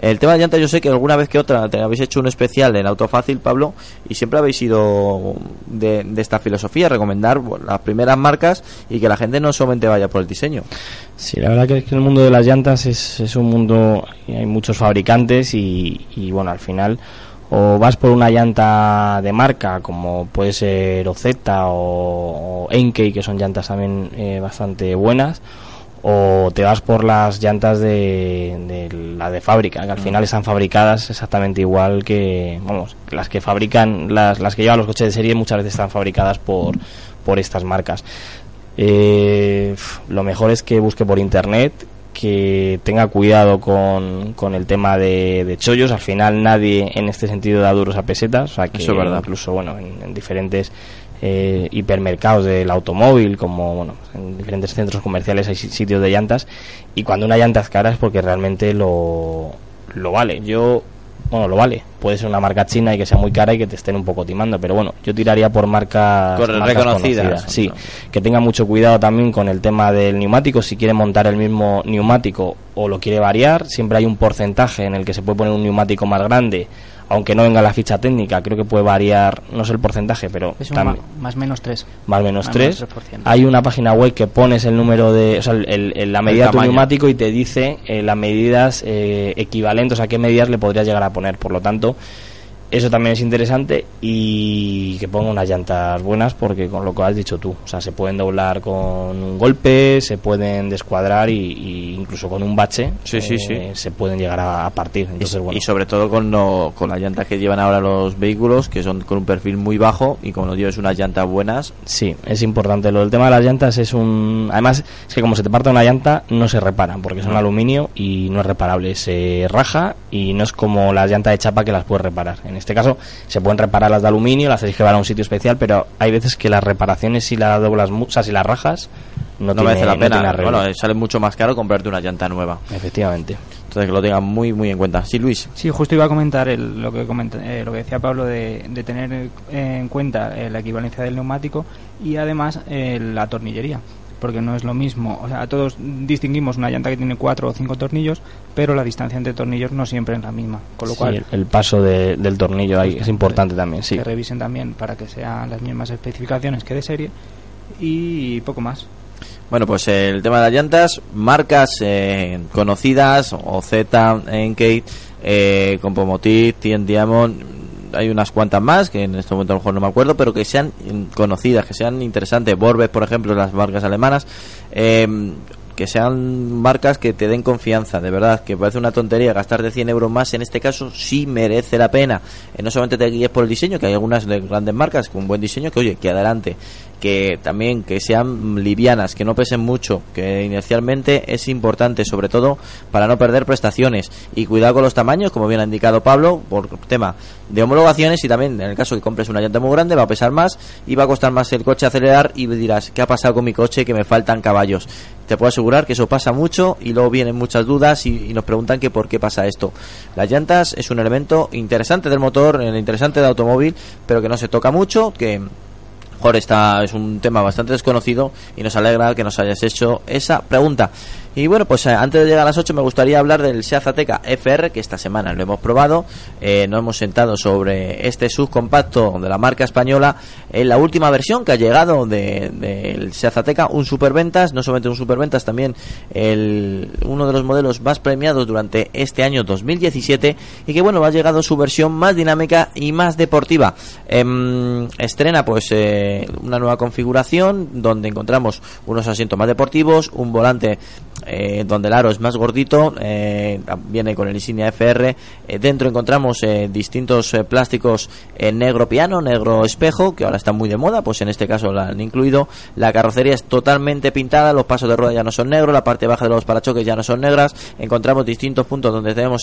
el tema de llantas yo sé que alguna vez que otra te habéis hecho un especial en Autofácil Pablo y siempre habéis sido de, de esta filosofía recomendar las primeras marcas y que la gente no solamente vaya por el diseño. Sí, la verdad que es que el mundo de las llantas es, es un mundo, hay muchos fabricantes y, y, bueno, al final o vas por una llanta de marca como puede ser OZ o, o Enkei, que son llantas también eh, bastante buenas, o te vas por las llantas de, de la de fábrica, que al final están fabricadas exactamente igual que, vamos, las que fabrican, las, las que llevan los coches de serie muchas veces están fabricadas por, por estas marcas. Eh, lo mejor es que busque por internet, que tenga cuidado con, con el tema de, de chollos. Al final nadie en este sentido da duros a pesetas, o sea que Eso es verdad. incluso bueno en, en diferentes eh, hipermercados del automóvil, como bueno en diferentes centros comerciales hay si- sitios de llantas y cuando una llanta es cara es porque realmente lo, lo vale. Yo bueno, lo vale. Puede ser una marca china y que sea muy cara y que te estén un poco timando, pero bueno, yo tiraría por marcas, marcas reconocidas. Sí, que tenga mucho cuidado también con el tema del neumático. Si quiere montar el mismo neumático o lo quiere variar, siempre hay un porcentaje en el que se puede poner un neumático más grande, aunque no venga la ficha técnica. Creo que puede variar, no sé el porcentaje, pero Es un también- ma- más menos 3. más o menos Más 3. menos 3%. Hay una página web que pones el número de, o sea, el- el- la medida de tu neumático y te dice eh, las medidas eh, equivalentes, a qué medidas le podrías llegar a poner. Por lo tanto, eso también es interesante y que ponga unas llantas buenas porque con lo que has dicho tú, o sea, se pueden doblar con un golpe, se pueden descuadrar y, y incluso con un bache Sí, sí, sí. eh, se pueden llegar a, a partir. Entonces, bueno, y sobre todo con, lo- con las llantas que llevan ahora los vehículos, que son con un perfil muy bajo y como no lleves unas llantas buenas, Sí, es importante. Lo del tema de las llantas es un... Además, es que como se te parte una llanta, no se reparan, porque son No. aluminio y no es reparable. Se raja y no es como las llantas de chapa que las puedes reparar. En este caso, se pueden reparar las de aluminio, las tenéis que llevar a un sitio especial, pero hay veces que las reparaciones, si las doblas, o sea, si las rajas, no, no, tiene- merece la no pena. tiene bueno, eh, sale mucho más caro comprarte una llanta nueva. Efectivamente. Entonces que lo tengan muy, muy en cuenta. Sí, Luis. Sí, justo iba a comentar el- lo, que comenta- eh, lo que decía Pablo de, de tener en cuenta eh, la equivalencia del neumático y además eh, la tornillería. Porque no es lo mismo, o sea, todos distinguimos una llanta que tiene cuatro o cinco tornillos, pero la distancia entre tornillos no siempre es la misma. Con lo Sí, cual, el, el paso de- del tornillo ahí es importante también, sí. que revisen también para que sean las mismas especificaciones que de serie y poco más. Bueno, pues el tema de las llantas, marcas eh, conocidas, OZ, Enkate, eh, Compomotiv, Tien Diamond, hay unas cuantas más que en este momento a lo mejor no me acuerdo, pero que sean conocidas, que sean interesantes. Borbes, por ejemplo, las marcas alemanas, eh, que sean marcas que te den confianza, de verdad, que parece una tontería gastar de 100 euros más, en este caso sí merece la pena. Eh, no solamente te guíes por el diseño, que hay algunas de grandes marcas con buen diseño, que oye, que adelante, que también que sean livianas, que no pesen mucho, que inicialmente es importante, sobre todo para no perder prestaciones. Y cuidado con los tamaños, como bien ha indicado Pablo, por tema de homologaciones y también en el caso que compres una llanta muy grande va a pesar más y va a costar más el coche acelerar y dirás, ¿qué ha pasado con mi coche? Que me faltan caballos. Te puedo asegurar que eso pasa mucho y luego vienen muchas dudas y, nos preguntan que por qué pasa esto. Las llantas es un elemento interesante del motor, eh, interesante del automóvil, pero que no se toca mucho, que mejor está es un tema bastante desconocido y nos alegra que nos hayas hecho esa pregunta. Y bueno, pues eh, antes de llegar a las 8 me gustaría hablar del Seat Ateca FR que esta semana lo hemos probado, eh, nos hemos sentado sobre este subcompacto de la marca española en la última versión que ha llegado del de, del Seat Ateca, un superventas, no solamente un superventas, también el, uno de los modelos más premiados durante este año 2017 y que bueno, ha llegado su versión más dinámica y más deportiva. Em, estrena pues eh, una nueva configuración donde encontramos unos asientos más deportivos, un volante eh, donde el aro es más gordito, eh, viene con el insignia FR. Eh, dentro encontramos distintos plásticos en negro piano, negro espejo, que ahora están muy de moda, pues en este caso la han incluido. La carrocería es totalmente pintada, los pasos de rueda ya no son negros, la parte baja de los parachoques ya no son negras. Encontramos distintos puntos donde tenemos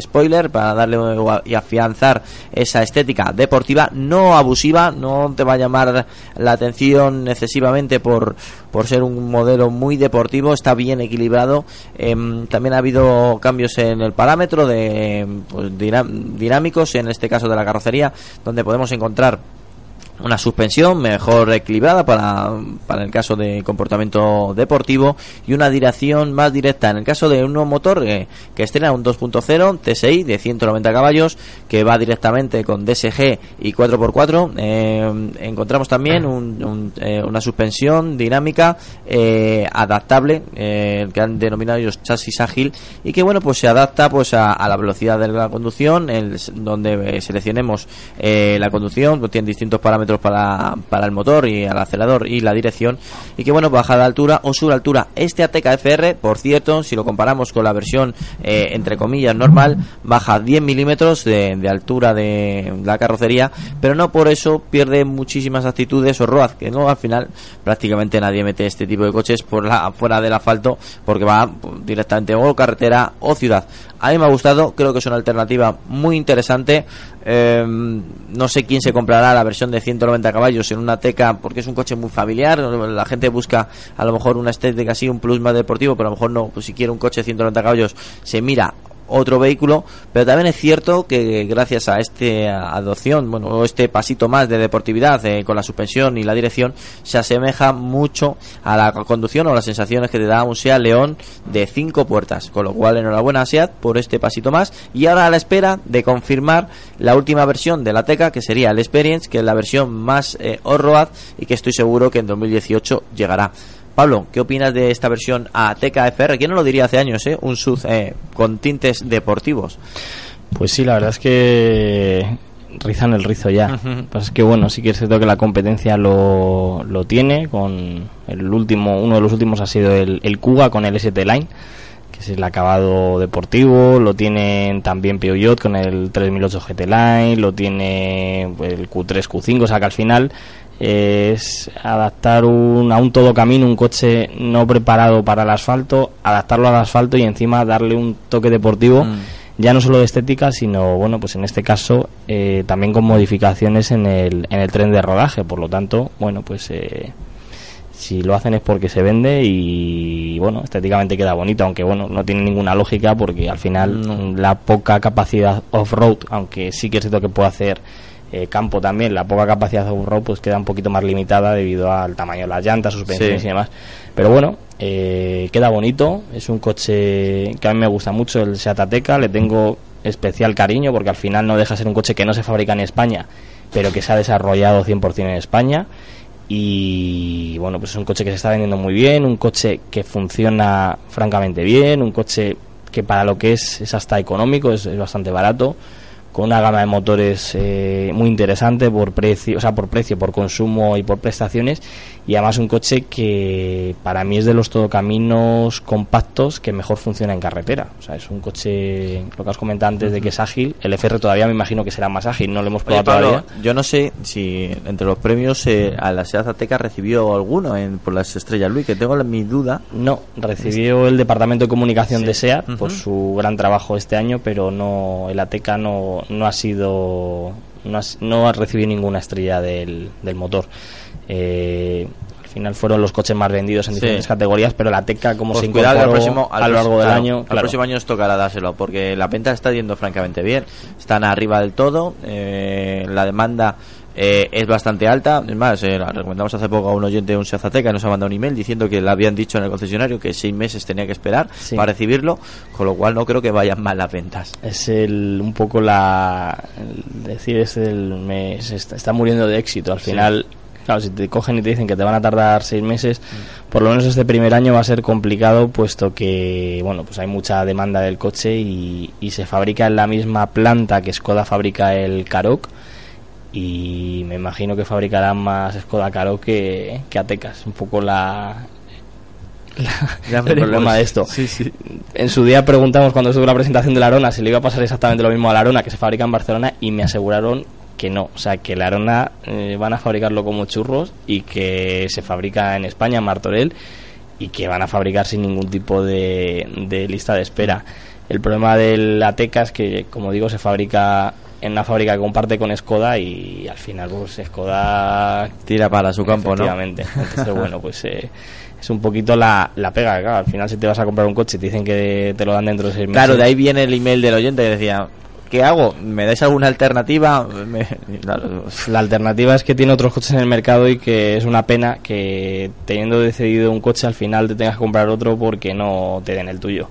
spoiler para darle y afianzar esa estética deportiva, no abusiva, no te va a llamar la atención excesivamente por, por ser un modelo muy deportivo, está bien equilibrado. Em, también ha habido cambios en el parámetro de pues, dinámicos, en este caso de la carrocería, donde podemos encontrar una suspensión mejor equilibrada para, para el caso de comportamiento deportivo y una dirección más directa. En el caso de un nuevo motor eh, que estrena un 2.0 TSI de 190 caballos que va directamente con DSG y 4x4 eh, encontramos también un- eh, una suspensión dinámica adaptable que han denominado ellos chasis ágil y que bueno pues se adapta pues a, la velocidad de la conducción el- donde seleccionemos la conducción pues, tiene distintos parámetros para, el motor y el acelerador y la dirección. Y que bueno baja de altura o de altura este ATK FR por cierto si lo comparamos con la versión eh, entre comillas normal baja 10 milímetros de, altura de la carrocería pero no por eso pierde muchísimas actitudes o ROAD que no al final prácticamente nadie mete este tipo de coches por la fuera del asfalto porque va directamente o carretera o ciudad. A mí me ha gustado creo que es una alternativa muy interesante eh, no sé quién se comprará la versión de 190 caballos en una Teca porque es un coche muy familiar. La gente busca a lo mejor una estética así, un plus más deportivo, pero a lo mejor no. Pues si quiere un coche de 190 caballos, se mira otro vehículo, pero también es cierto que gracias a esta adopción, bueno, este pasito más de deportividad eh, con la suspensión y la dirección, se asemeja mucho a la conducción o las sensaciones que te da un Seat León de cinco puertas, con lo cual enhorabuena a Seat por este pasito más y ahora a la espera de confirmar la última versión de la Teca que sería el Experience, que es la versión más eh, y que estoy seguro que en 2018 llegará. Pablo, ¿qué opinas de esta versión a TKFR? ¿Quién no lo diría hace años, eh? Un SUV eh, con tintes deportivos. Pues sí, la verdad es que rizan el rizo ya. Ujú. Pues es que bueno, sí que es cierto que la competencia lo, lo tiene. Con el último, uno de los últimos ha sido el, el Kuga con el ST Line, que es el acabado deportivo. Lo tienen también Peugeot con el 3008 GT Line. Lo tiene el Q3, Q5. O sea que al final es adaptar un, a un todo camino un coche no preparado para el asfalto, adaptarlo al asfalto y encima darle un toque deportivo Mm. ya no solo de estética, sino, bueno, pues en este caso eh, también con modificaciones en el, en el tren de rodaje. Por lo tanto, bueno, pues eh, si lo hacen es porque se vende y, bueno, estéticamente queda bonito, aunque, bueno, no tiene ninguna lógica porque al final la poca capacidad off-road, aunque sí que es cierto que puede hacer eh, campo también, la poca capacidad off-road pues queda un poquito más limitada debido al tamaño de las llantas, suspensiones Sí. y demás. Pero bueno, eh, queda bonito, es un coche que a mí me gusta mucho, el Seat Ateca, le tengo especial cariño porque al final no deja de ser un coche que no se fabrica en España, pero que se ha desarrollado 100% en España y bueno, pues es un coche que se está vendiendo muy bien, un coche que funciona francamente bien, un coche que para lo que es es hasta económico, es, es bastante barato, con una gama de motores eh, muy interesante por precio, o sea, por precio, por consumo y por prestaciones y además un coche que para mí es de los todocaminos compactos que mejor funciona en carretera. O sea, es un coche, lo que has comentado antes de que es ágil, el FR todavía me imagino que será más ágil, no lo hemos Oye, probado Pablo, todavía. yo no sé si entre los premios eh, a la Seat Ateca recibió alguno en, por las estrellas Luis, que tengo la- mi duda. No, recibió el Departamento de Comunicación Sí. de SEAT por su gran trabajo este año, pero no el ATECA no, no ha sido no ha, no ha recibido ninguna estrella del, del motor. Eh, al final fueron los coches más vendidos en Sí. diferentes categorías, pero la ATECA como Pues se incorporó al próximo, al a lo largo del claro, año, al claro. próximo año os tocará dárselo, porque la venta está yendo francamente bien. Están arriba del todo, eh, la demanda eh, es bastante alta. Es más, eh, la recomendamos hace poco a un oyente de un Seat Ateca y nos ha mandado un email diciendo que le habían dicho en el concesionario que seis meses tenía que esperar Sí. para recibirlo, con lo cual no creo que vayan mal las ventas. es el un poco la el decir es el me, se está, está muriendo de éxito al Sí. final claro si te cogen y te dicen que te van a tardar seis meses Mm. por lo menos este primer año va a ser complicado puesto que bueno pues hay mucha demanda del coche y, y se fabrica en la misma planta que Skoda fabrica el Karoq y me imagino que fabricarán más Skoda Karoq que, que Atecas un poco la Ya el problema de esto. Sí, sí. En su día preguntamos cuando estuvo la presentación de la Arona si le iba a pasar exactamente lo mismo a la Arona que se fabrica en Barcelona y me aseguraron que no, o sea que la Arona eh, van a fabricarlo como churros y que se fabrica en España en Martorell y que van a fabricar sin ningún tipo de, de lista de espera. El problema del Ateca es que, como digo, se fabrica en una fábrica que comparte con Skoda y al final pues Skoda Tira para su campo, ¿no? Entonces, bueno, pues eh, es un poquito la, la pega. Claro, al final, si te vas a comprar un coche te dicen que te lo dan dentro de seis meses. Claro, de ahí viene el email del oyente que decía, ¿qué hago? ¿Me dais alguna alternativa? Me- La alternativa es que tiene otros coches en el mercado y que es una pena que teniendo decidido un coche al final te tengas que comprar otro porque no te den el tuyo.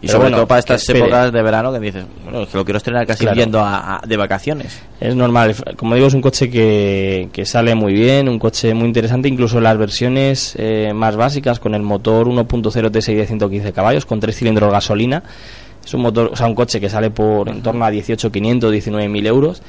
Y Pero sobre bueno, todo para estas épocas de verano que dices, bueno, es que lo quiero estrenar casi Claro. yendo a- a- de vacaciones. Es normal, como digo, es un coche que, que sale muy bien, un coche muy interesante, incluso las versiones eh, más básicas con el motor 1.0 T6 de 115 caballos, con tres cilindros gasolina. Es un motor, o sea, un coche que sale por en torno a 18.500, 19.000 euros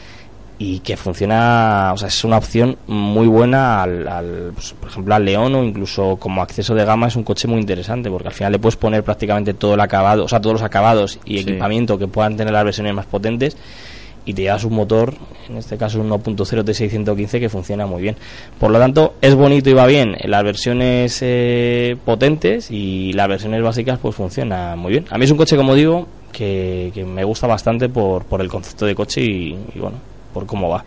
y que funciona, o sea, es una opción muy buena al, al, pues, por ejemplo, al León o incluso como acceso de gama es un coche muy interesante porque al final le puedes poner prácticamente todo el acabado, o sea, todos los acabados y Sí. equipamiento que puedan tener las versiones más potentes y te llevas un motor, en este caso un 1.0 T615 que funciona muy bien. Por lo tanto, es bonito y va bien en las versiones eh, potentes y las versiones básicas pues funciona muy bien. A mí es un coche, como digo, que, que me gusta bastante por, por el concepto de coche y, y bueno, por cómo va.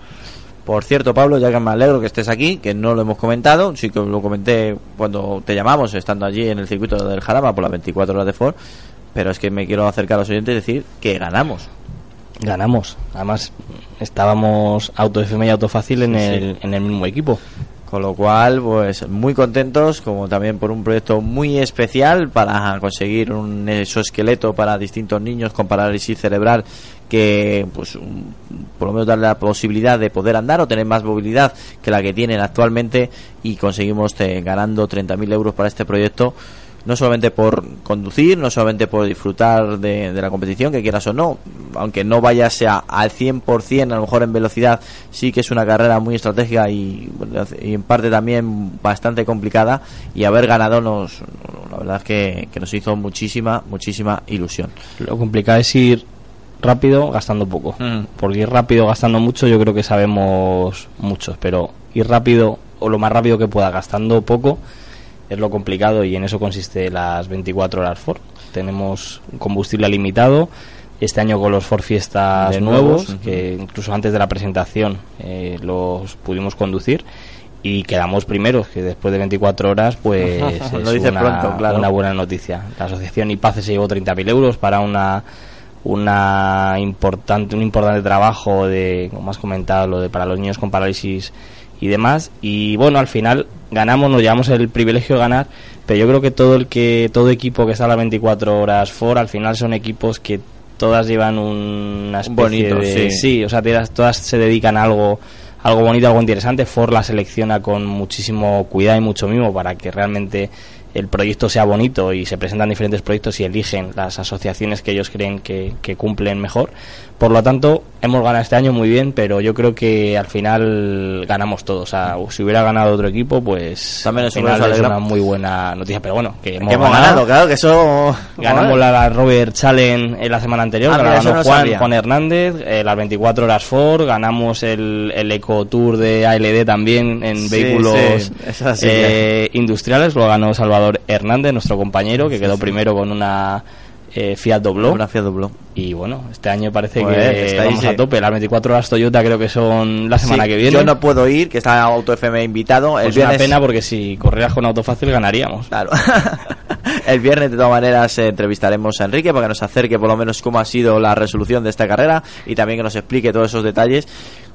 Por cierto, Pablo, ya que me alegro que estés aquí, que no lo hemos comentado, sí que lo comenté cuando te llamamos, estando allí en el circuito del Jarama por las 24 horas de Ford, pero es que me quiero acercar a los oyentes y decir que ganamos. Ganamos. Además, estábamos Auto FM y Auto Fácil en, Sí, el, en el mismo equipo. Con lo cual, pues muy contentos, como también por un proyecto muy especial para conseguir un exoesqueleto para distintos niños con parálisis cerebral que, pues, un- por lo menos darle la posibilidad de poder andar o tener más movilidad que la que tienen actualmente y conseguimos eh, ganando 30.000 euros para este proyecto no solamente por conducir, no solamente por disfrutar de, de la competición, que quieras o no, aunque no vayas a- al 100%, a lo mejor en velocidad, sí que es una carrera muy estratégica y, en parte también bastante complicada, y haber ganado nos, la verdad es que, que nos hizo muchísima, muchísima ilusión. Lo complicado es ir rápido gastando poco. Mm. Porque ir rápido gastando mucho yo creo que sabemos muchos, pero ir rápido o lo más rápido que pueda gastando poco es lo complicado y en eso consiste las 24 horas Ford. Tenemos combustible limitado. Este año con los Ford Fiestas nuevos, que incluso antes de la presentación eh, los pudimos conducir y quedamos primeros, que después de 24 horas pues es dice una, pronto, claro. una buena noticia. La asociación IPACE se llevó 30.000 euros para una una importante un importante trabajo de como has comentado lo de para los niños con parálisis y demás y bueno al final ganamos nos llevamos el privilegio de ganar pero yo creo que todo el que todo equipo que está a las 24 horas for al final son equipos que todas llevan una especie Bonito, de sí. o sea todas, todas se dedican a algo algo bonito algo interesante Ford la selecciona con muchísimo cuidado y mucho mimo para que realmente el proyecto sea bonito y se presentan diferentes proyectos y eligen las asociaciones que ellos creen que, que cumplen mejor. Por lo tanto, hemos ganado este año muy bien, pero yo creo que al final ganamos todos. O sea, si hubiera ganado otro equipo, pues También al final es una muy buena noticia. Pero bueno, que hemos, Que hemos ganado, claro, que eso... Ganamos la, la Robert Challenge en la semana anterior, Ah, la ganó no Juan, sabía. Juan Hernández, eh, las 24 horas Ford, ganamos el, el Eco Tour de ALD también en Sí, vehículos sí, eso así, eh, industriales, lo ganó Salvador Hernández, nuestro compañero, que quedó primero con una eh, Fiat Doblo. Una Fiat Doblo. Y bueno, este año parece Pues, que está ahí, vamos sí. a tope. Las 24 horas Toyota creo que son la semana Sí, que viene. Yo no puedo ir, que está Auto FM invitado. Es una viernes- pena porque si corrieras con auto fácil ganaríamos. Claro. El viernes, de todas maneras, eh, entrevistaremos a Enrique para que nos acerque por lo menos cómo ha sido la resolución de esta carrera y también que nos explique todos esos detalles.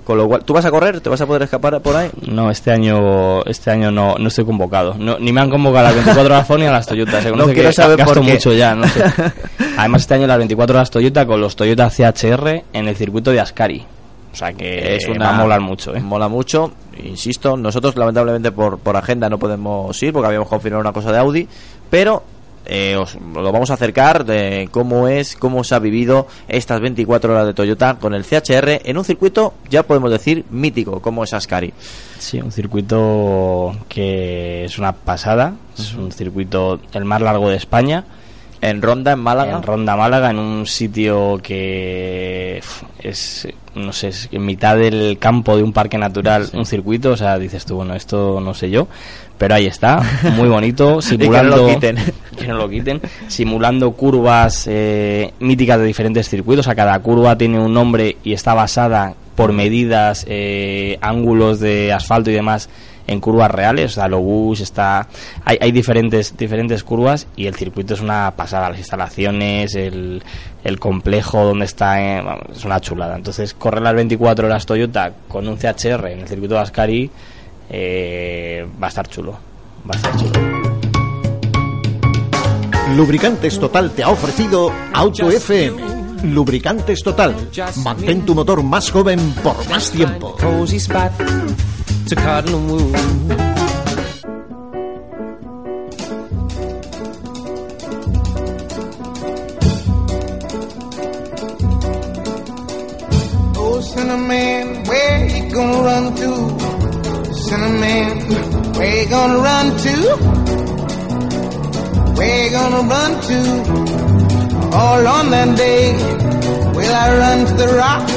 Con lo cual, ¿tú vas a correr? ¿Te vas a poder escapar por ahí? No, este año este año no, no estoy convocado. No, ni me han convocado a las 24 horas Ford ni a las Toyota. Se No quiero que saber gasto por qué. mucho ya, no sé. Además, este año las 24 horas Toyota con los Toyota CHR en el circuito de Ascari. O sea que es una, va a molar mucho, ¿eh? Mola mucho, insisto. Nosotros, lamentablemente, por, por agenda no podemos ir porque habíamos confirmado una cosa de Audi, pero eh, os lo vamos a acercar de cómo es, cómo se ha vivido estas 24 horas de Toyota con el CHR en un circuito, ya podemos decir, mítico, como es Ascari. Sí, un circuito que es una pasada. Es un circuito el más largo de España. En Ronda, en Málaga. En Ronda, Málaga, en un sitio que es, no sé, es en mitad del campo de un parque natural, un circuito. O sea, dices tú, bueno, esto no sé yo. Pero ahí está, muy bonito, que no simulando. que no lo quiten, simulando curvas eh, míticas de diferentes circuitos. A cada curva tiene un nombre y está basada por medidas, eh, ángulos de asfalto y demás en curvas reales. O sea, lo Bush está. Hay, hay diferentes, diferentes curvas y el circuito es una pasada. Las instalaciones, el, el complejo donde está, eh, es una chulada. Entonces, correr las 24 horas Toyota con un CHR en el circuito de Ascari eh, va a estar chulo. Va a estar chulo. Lubricantes Total te ha ofrecido Auto FM. Lubricantes Total. Mantén tu motor más joven por más tiempo. cinnamon, where gonna run to? Cinnamon, where you gonna run to? Where you gonna run to? All on that day, will I run to the rock?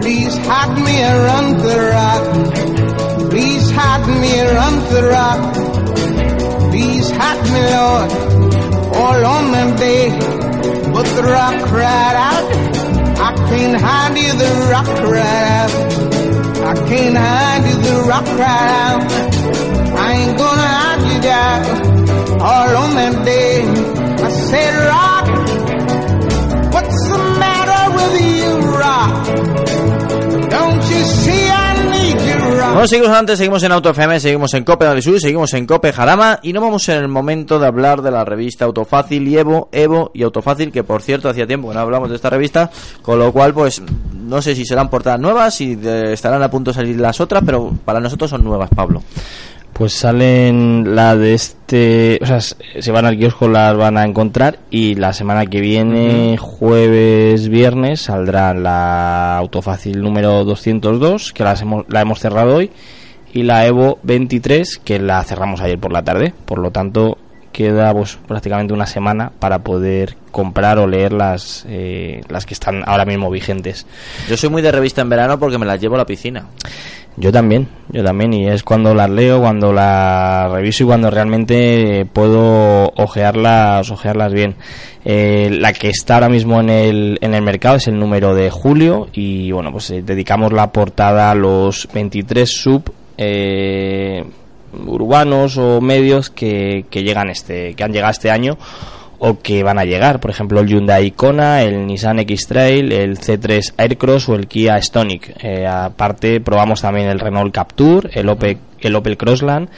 Please hide me and run to the rock. Please hide me and run to the rock. Please hide me, Lord. All on that day, but the rock cried out. I can't hide you, the rock cried out. I can't hide you, the rock cried out. I ain't gonna hide you down. All on that day, I said, Rock, what's? Bueno, seguimos antes, seguimos en Auto FM, seguimos en Cope Sur, seguimos en Cope Jarama y no vamos en el momento de hablar de la revista Autofácil y Evo, Evo y Autofácil, que por cierto hacía tiempo que no hablamos de esta revista, con lo cual pues no sé si serán portadas nuevas, si estarán a punto de salir las otras, pero para nosotros son nuevas, Pablo. Pues salen la de este, o sea, se van al kiosco, las van a encontrar y la semana que viene, jueves, viernes, saldrá la Autofácil número 202, que las hemos- la hemos cerrado hoy, y la Evo 23, que la cerramos ayer por la tarde. Por lo tanto, queda pues prácticamente una semana para poder comprar o leer las, eh, las que están ahora mismo vigentes. Yo soy muy de revista en verano porque me las llevo a la piscina. Yo también, yo también, y es cuando las leo, cuando las reviso y cuando realmente puedo ojearlas, ojearlas bien. Eh, la que está ahora mismo en el, en el mercado es el número de julio y bueno, pues eh, dedicamos la portada a los 23 sub eh, urbanos o medios que, que llegan este, que han llegado este año o que van a llegar, por ejemplo el Hyundai Kona, el Nissan X-Trail, el C3 Aircross o el Kia Stonic. Eh, aparte probamos también el Renault Captur, el Opel, el Opel Crossland,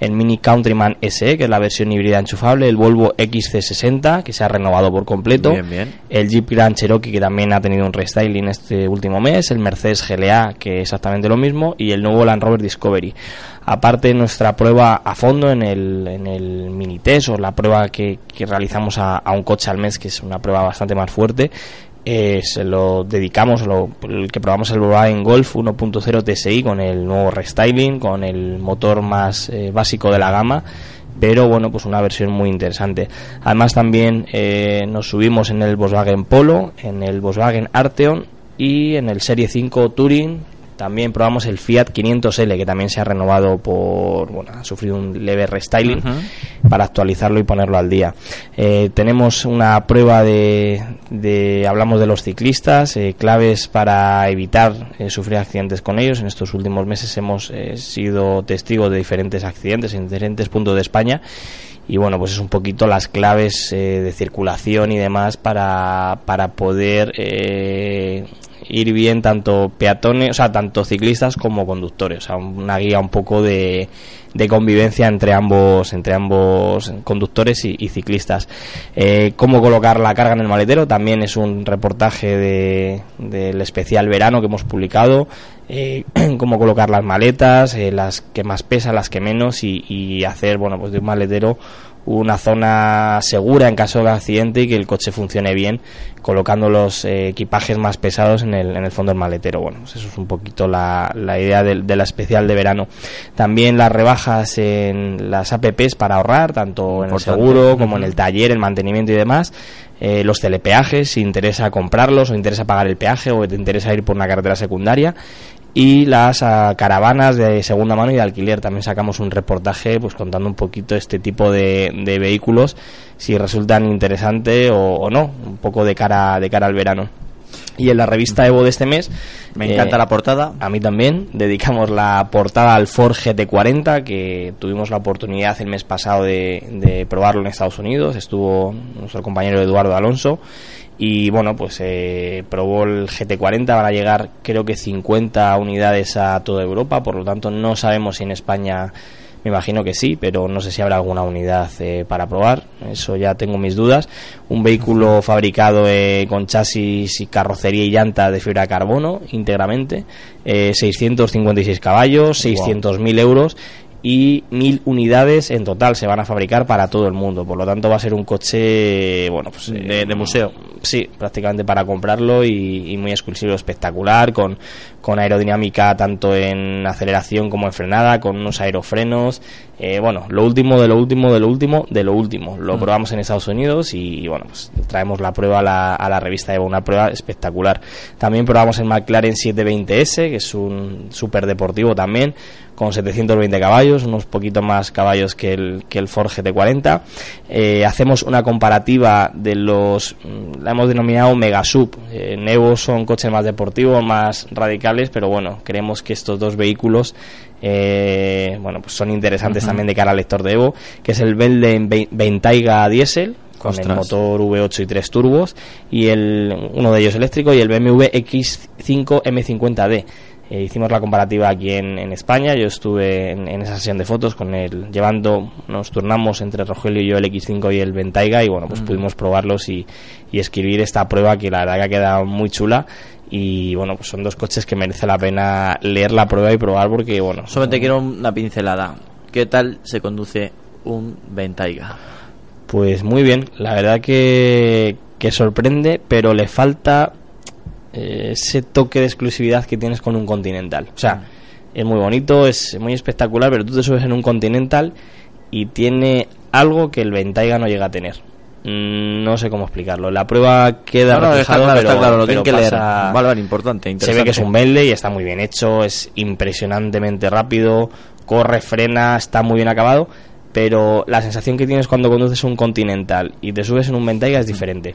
el Mini Countryman SE, que es la versión híbrida enchufable, el Volvo XC60, que se ha renovado por completo, Bien, bien. el Jeep Grand Cherokee, que también ha tenido un restyling este último mes, el Mercedes GLA, que es exactamente lo mismo, y el nuevo Land Rover Discovery. Aparte, nuestra prueba a fondo en el, en el mini test o la prueba que, que realizamos a, a un coche al mes, que es una prueba bastante más fuerte, eh, se lo dedicamos, lo, el que probamos el Volkswagen Golf 1.0 TSI con el nuevo restyling, con el motor más eh, básico de la gama pero bueno, pues una versión muy interesante. Además también eh, nos subimos en el Volkswagen Polo, en el Volkswagen Arteon y en el Serie 5 Touring. También probamos el Fiat 500L, que también se ha renovado por, bueno, ha sufrido un leve restyling para actualizarlo y ponerlo al día. Eh, tenemos una prueba de, de- hablamos de los ciclistas, eh, claves para evitar eh, sufrir accidentes con ellos. En estos últimos meses hemos sido testigos de diferentes accidentes en diferentes puntos de España. Y bueno, pues es un poquito las claves eh, de circulación y demás para, para poder eh, ir bien tanto peatones, o sea, tanto ciclistas como conductores. O sea, una guía un poco de, de convivencia entre ambos, entre ambos conductores y, ciclistas. Eh, cómo colocar la carga en el maletero también es un reportaje de, del especial verano que hemos publicado. Eh, cómo colocar las maletas, eh, las que más pesan, las que menos y hacer, bueno, pues de un maletero una zona segura en caso de accidente y que el coche funcione bien colocando los eh, equipajes más pesados en el, en el fondo del maletero. Bueno, pues eso es un poquito la, la idea de, la especial de verano. También las rebajas en las APPs para ahorrar, tanto en el seguro como en el taller, el mantenimiento y demás. Eh, los telepeajes, si interesa comprarlos o interesa pagar el peaje o te interesa ir por una carretera secundaria y las ah, caravanas de segunda mano y de alquiler. También sacamos un reportaje pues contando un poquito este tipo de, de vehículos, si resultan interesantes o, o no, un poco de cara, de cara al verano. Y en la revista Evo de este mes... Me encanta la portada. A mí también. Dedicamos la portada al Ford GT40, que tuvimos la oportunidad el mes pasado de, de probarlo en Estados Unidos. Estuvo nuestro compañero Eduardo Alonso. Y bueno, pues eh, probó el GT40. Van a llegar creo que 50 unidades a toda Europa. Por lo tanto, no sabemos si en España... Me imagino que sí, pero no sé si habrá alguna unidad eh, para probar. Eso ya tengo mis dudas. Un vehículo fabricado eh, con chasis y carrocería y llanta de fibra de carbono íntegramente. Eh, 656 caballos, 600.000 euros y 1.000 unidades en total se van a fabricar para todo el mundo. Por lo tanto, va a ser un coche, bueno, pues De- de museo. Sí, prácticamente para comprarlo y, y muy exclusivo, espectacular, con, con aerodinámica tanto en aceleración como en frenada, con unos aerofrenos. Eh, bueno, lo último de lo último de lo último de lo último. Lo Mm. probamos en Estados Unidos y bueno, pues traemos la prueba a la, a la revista Evo, una prueba espectacular. También probamos el McLaren 720S, que es un super deportivo también, con 720 caballos, unos poquitos más caballos que el, que el Ford GT40. Eh, hacemos una comparativa de los, mm, la hemos denominado Mega Sub. Eh, en Evo son coches más deportivos, más radicales, pero bueno, creemos que estos dos vehículos eh, bueno, pues son interesantes también de cara al lector de Evo, que es el Velde Ve- Ventaiga Diesel con el motor V8 y tres turbos y el uno de ellos eléctrico y el BMW X5 M50D. Eh, hicimos la comparativa aquí en, en España, yo estuve en, en esa sesión de fotos con el llevando, nos turnamos entre Rogelio y yo el X5 y el Ventaiga y bueno, pues Mm. pudimos probarlos y, y escribir esta prueba que la verdad que ha quedado muy chula y bueno, pues son dos coches que merece la pena leer la prueba y probar porque bueno, Solamente quiero una pincelada. ¿Qué tal se conduce un Ventaiga? Pues muy bien, la verdad que, que sorprende, pero le falta eh, ese toque de exclusividad que tienes con un Continental. O sea, es muy bonito, es muy espectacular, pero tú te subes en un Continental y tiene algo que el Ventaiga no llega a tener. Mm, No sé cómo explicarlo. La prueba queda No, no, está reflejado, claro, pero, está claro, lo pero tienen que leer. Vale, vale, importante, Se ve que es un Bentley y está muy bien hecho, es impresionantemente rápido, corre, frena, está muy bien acabado, pero la sensación que tienes cuando conduces un Continental y te subes en un Ventaiga es diferente.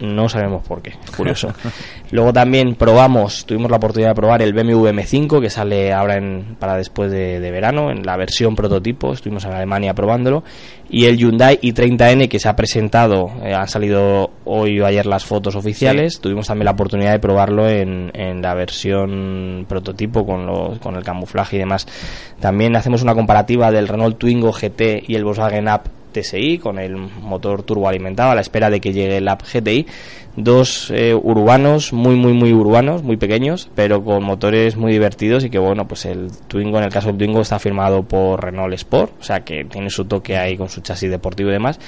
No sabemos por qué, es curioso. Luego también probamos, tuvimos la oportunidad de probar el BMW M5 que sale ahora en, para después de, de verano, en la versión prototipo, estuvimos en Alemania probándolo, y el Hyundai i30N que se ha presentado, eh, han salido hoy o ayer las fotos oficiales, tuvimos también la oportunidad de probarlo en, en la versión prototipo con, los, con el camuflaje y demás. También hacemos una comparativa del Renault Twingo GT y el Volkswagen Up TSI con el motor turbo alimentado a la espera de que llegue el Up GTI. Dos eh, urbanos, muy, muy, muy urbanos, muy pequeños, pero con motores muy divertidos y que, bueno, pues el Twingo, en el caso del Twingo, está firmado por Renault Sport, o sea que tiene su toque ahí con su chasis deportivo y demás.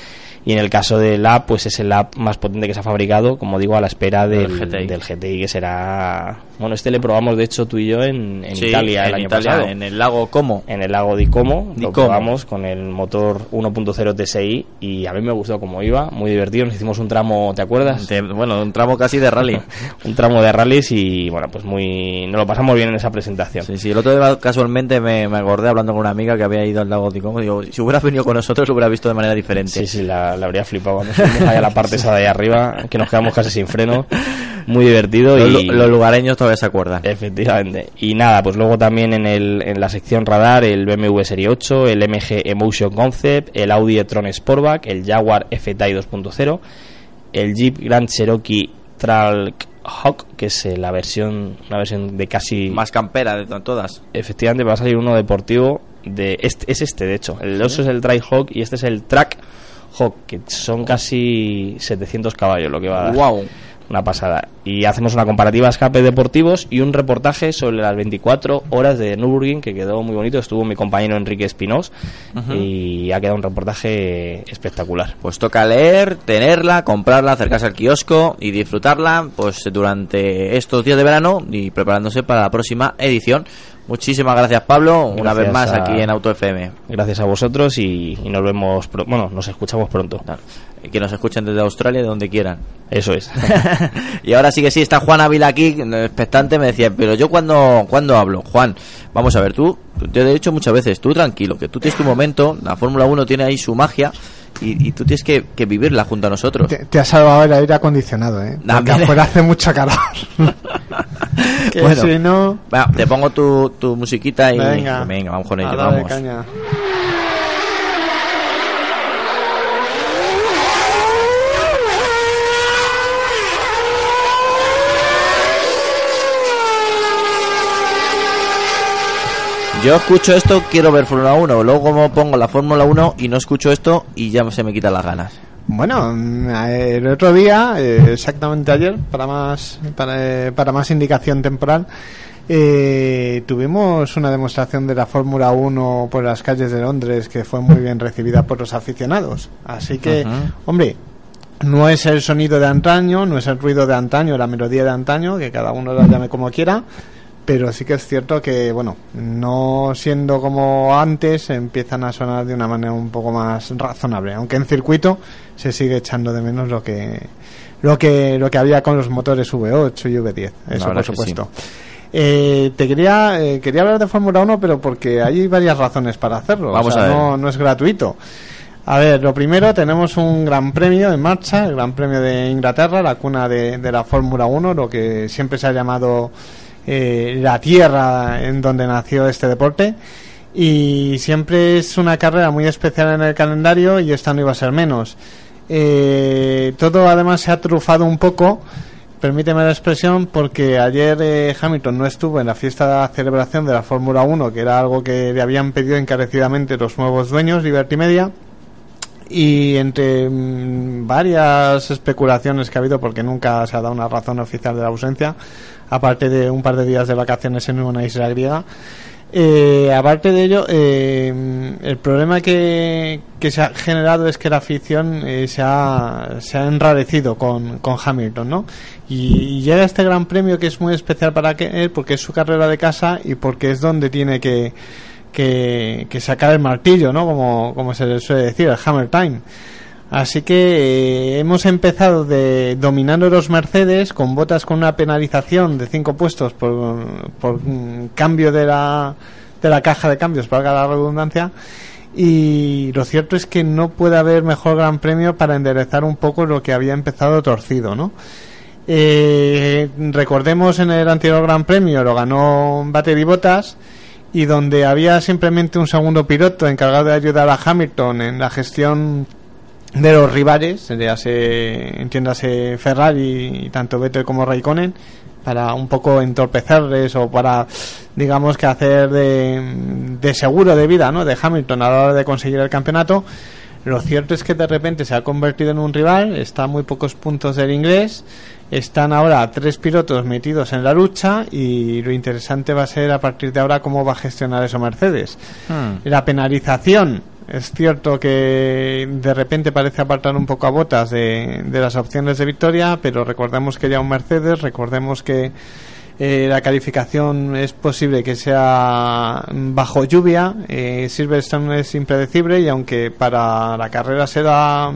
Y en el caso del Up, pues es el Up más potente que se ha fabricado, como digo, a la espera del, GTI. del GTI, que será... Bueno, este le probamos, de hecho, tú y yo en, en Sí, Italia el en año Italia, pasado. en el lago Como. En el lago di Como, Di lo Como. probamos con el motor 1.0 TSI y a mí me gustó cómo iba, muy divertido. Nos hicimos un tramo, ¿te acuerdas? Bueno, un tramo casi de rally. un tramo de rallies y bueno, pues muy. Nos lo pasamos bien en esa presentación. Sí, sí, el otro día casualmente me, me acordé hablando con una amiga que había ido al lago de Como. Digo, si hubieras venido con nosotros, lo hubieras visto de manera diferente. Sí, sí, la, la habría flipado cuando a la parte esa de ahí arriba, que nos quedamos casi sin freno. Muy divertido. Los, y los lugareños todavía se acuerdan. Efectivamente. Y nada, pues luego también en, el, en la sección radar, el BMW Serie 8, el MG Emotion Concept, el Audi e-tron Sportback, el Jaguar FTI 2.0, el Jeep Grand Cherokee Trailhawk, que es eh, la versión, una versión de casi... Más campera de to- todas. Efectivamente, va a salir uno deportivo de... Este, es este, de hecho. El otro es el Trailhawk y este es el Track Hawk, que son casi 700 caballos lo que va a dar. Wow. Una pasada. Y hacemos una comparativa de escape deportivos y un reportaje sobre las 24 horas de Nürburgring que quedó muy bonito. Estuvo mi compañero Enrique Espinós y ha quedado un reportaje espectacular. Pues toca leer, tenerla, comprarla, acercarse al kiosco y disfrutarla pues durante estos días de verano y preparándose para la próxima edición. Muchísimas gracias Pablo, una vez más a- aquí en Auto FM. Gracias a vosotros y, y nos vemos, pro- bueno, nos escuchamos pronto. Que nos escuchen desde Australia, de donde quieran. Eso es. y ahora sí que sí, está Juan Ávila aquí, expectante, me decía, pero yo cuando, cuando hablo, Juan, vamos a ver, tú, te he dicho muchas veces, tú tranquilo, que tú tienes tu momento, la Fórmula 1 tiene ahí su magia y, y tú tienes que, que vivirla junto a nosotros. Te, te ha salvado el aire acondicionado, ¿eh? Porque afuera hace mucha calor. que Bueno. si no... Te pongo tu, tu musiquita y Venga. venga, vamos con ello, a vamos. caña. Yo escucho esto, quiero ver Fórmula 1, luego como pongo la Fórmula 1 y no escucho esto y ya se me quitan las ganas. Bueno, mm, el otro día, eh, exactamente ayer, para más, para, eh, para más indicación temporal, eh, tuvimos una demostración de la Fórmula 1 por las calles de Londres que fue muy bien recibida por los aficionados. Así que, hombre, no es el sonido de antaño, no es el ruido de antaño, la melodía de antaño, que cada uno la llame como quiera, pero sí que es cierto que, bueno, no siendo como antes, empiezan a sonar de una manera un poco más razonable, aunque en circuito se sigue echando de menos lo que lo que lo que había con los motores V8 y V10, eso por sí. supuesto. Eh, te quería eh, quería hablar de Fórmula 1, pero porque hay varias razones para hacerlo. Vamos o sea, a ver. No, no es gratuito. A ver, lo primero, tenemos un gran premio en marcha, el Gran Premio de Inglaterra, la cuna de, de la Fórmula 1, lo que siempre se ha llamado eh, la tierra en donde nació este deporte. Y siempre es una carrera muy especial en el calendario y esta no iba a ser menos. Eh, todo además se ha trufado un poco, permíteme la expresión, porque ayer eh, Hamilton no estuvo en la fiesta de celebración de la Fórmula 1, que era algo que le habían pedido encarecidamente los nuevos dueños, Liberty Media y entre mm, varias especulaciones que ha habido porque nunca se ha dado una razón oficial de la ausencia aparte de un par de días de vacaciones en una isla griega eh, aparte de ello eh, el problema que, se ha generado es que la afición eh, se, ha, se ha enrarecido con, con Hamilton ¿no? y, y llega este gran premio que es muy especial para él porque es su carrera de casa y porque es donde tiene que que, que sacar el martillo, ¿no? Como, como se le suele decir, el hammer time. Así que eh, hemos empezado de dominando los Mercedes con botas con una penalización de cinco puestos por, mm, cambio de la, de la caja de cambios, para la redundancia. Y lo cierto es que no puede haber mejor gran premio para enderezar un poco lo que había empezado torcido, ¿no? Eh, recordemos en el anterior Gran Premio lo ganó Battery Botas y donde había simplemente un segundo piloto encargado de ayudar a Hamilton en la gestión de los rivales, entiéndase, entiéndase Ferrari y tanto Vettel como Raikkonen, para un poco entorpecerles o para, digamos que hacer de, de seguro de vida ¿no? de Hamilton a la hora de conseguir el campeonato. Lo cierto es que de repente se ha convertido en un rival, está a muy pocos puntos del inglés, están ahora tres pilotos metidos en la lucha y lo interesante va a ser a partir de ahora cómo va a gestionar eso Mercedes. Hmm. La penalización, es cierto que de repente parece apartar un poco a botas de, de las opciones de victoria, pero recordemos que ya un Mercedes, recordemos que eh, la calificación es posible que sea bajo lluvia. Eh, Silverstone es impredecible y aunque para la carrera será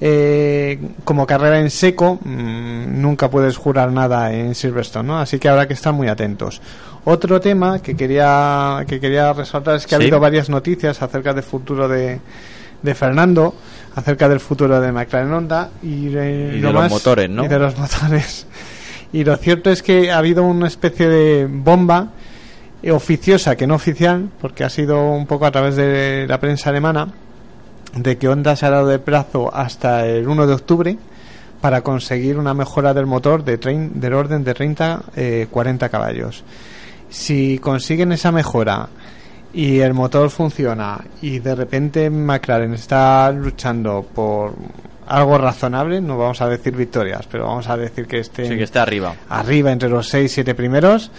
eh, como carrera en seco, mm, nunca puedes jurar nada en Silverstone, ¿no? Así que habrá que estar muy atentos. Otro tema que quería que quería resaltar es que ha habido varias noticias acerca del futuro de, de Fernando, acerca del futuro de McLaren Honda y, Y lo de los motores, ¿no? y de los motores. Y lo cierto es que ha habido una especie de bomba eh, oficiosa que no oficial, porque ha sido un poco a través de la prensa alemana, de que Honda se ha dado de plazo hasta el 1 de octubre para conseguir una mejora del motor de del orden de 30 eh, 40 caballos. Si consiguen esa mejora y el motor funciona y de repente McLaren está luchando por algo razonable, no vamos a decir victorias, pero vamos a decir que esté Sí, que esté arriba. arriba entre los 6 7 primeros,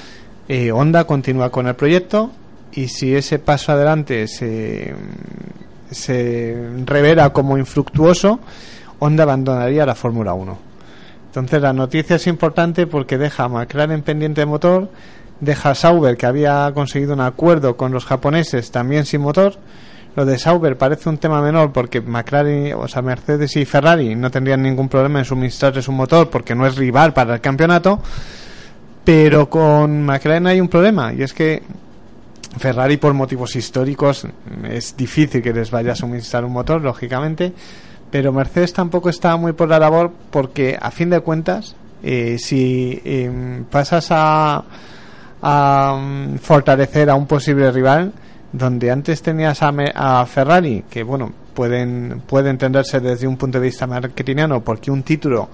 eh, Honda continúa con el proyecto y si ese paso adelante se, se revela como infructuoso, Honda abandonaría la Fórmula 1. Entonces la noticia es importante porque deja a McLaren pendiente de motor, a Sauber que había conseguido un acuerdo con los japoneses también sin motor. Lo de Sauber parece un tema menor porque McLaren, o sea, Mercedes y Ferrari no tendrían ningún problema en suministrarles un motor porque no es rival para el campeonato. Pero con McLaren hay un problema y es que Ferrari por motivos históricos es difícil que les vaya a suministrar un motor, lógicamente, pero Mercedes tampoco está muy por la labor porque a fin de cuentas, eh, si em, pasas a, a mm, fortalecer a un posible rival, donde antes tenías a, Me- a Ferrari, que bueno, pueden, puede entenderse desde un punto de vista marketingiano, porque un título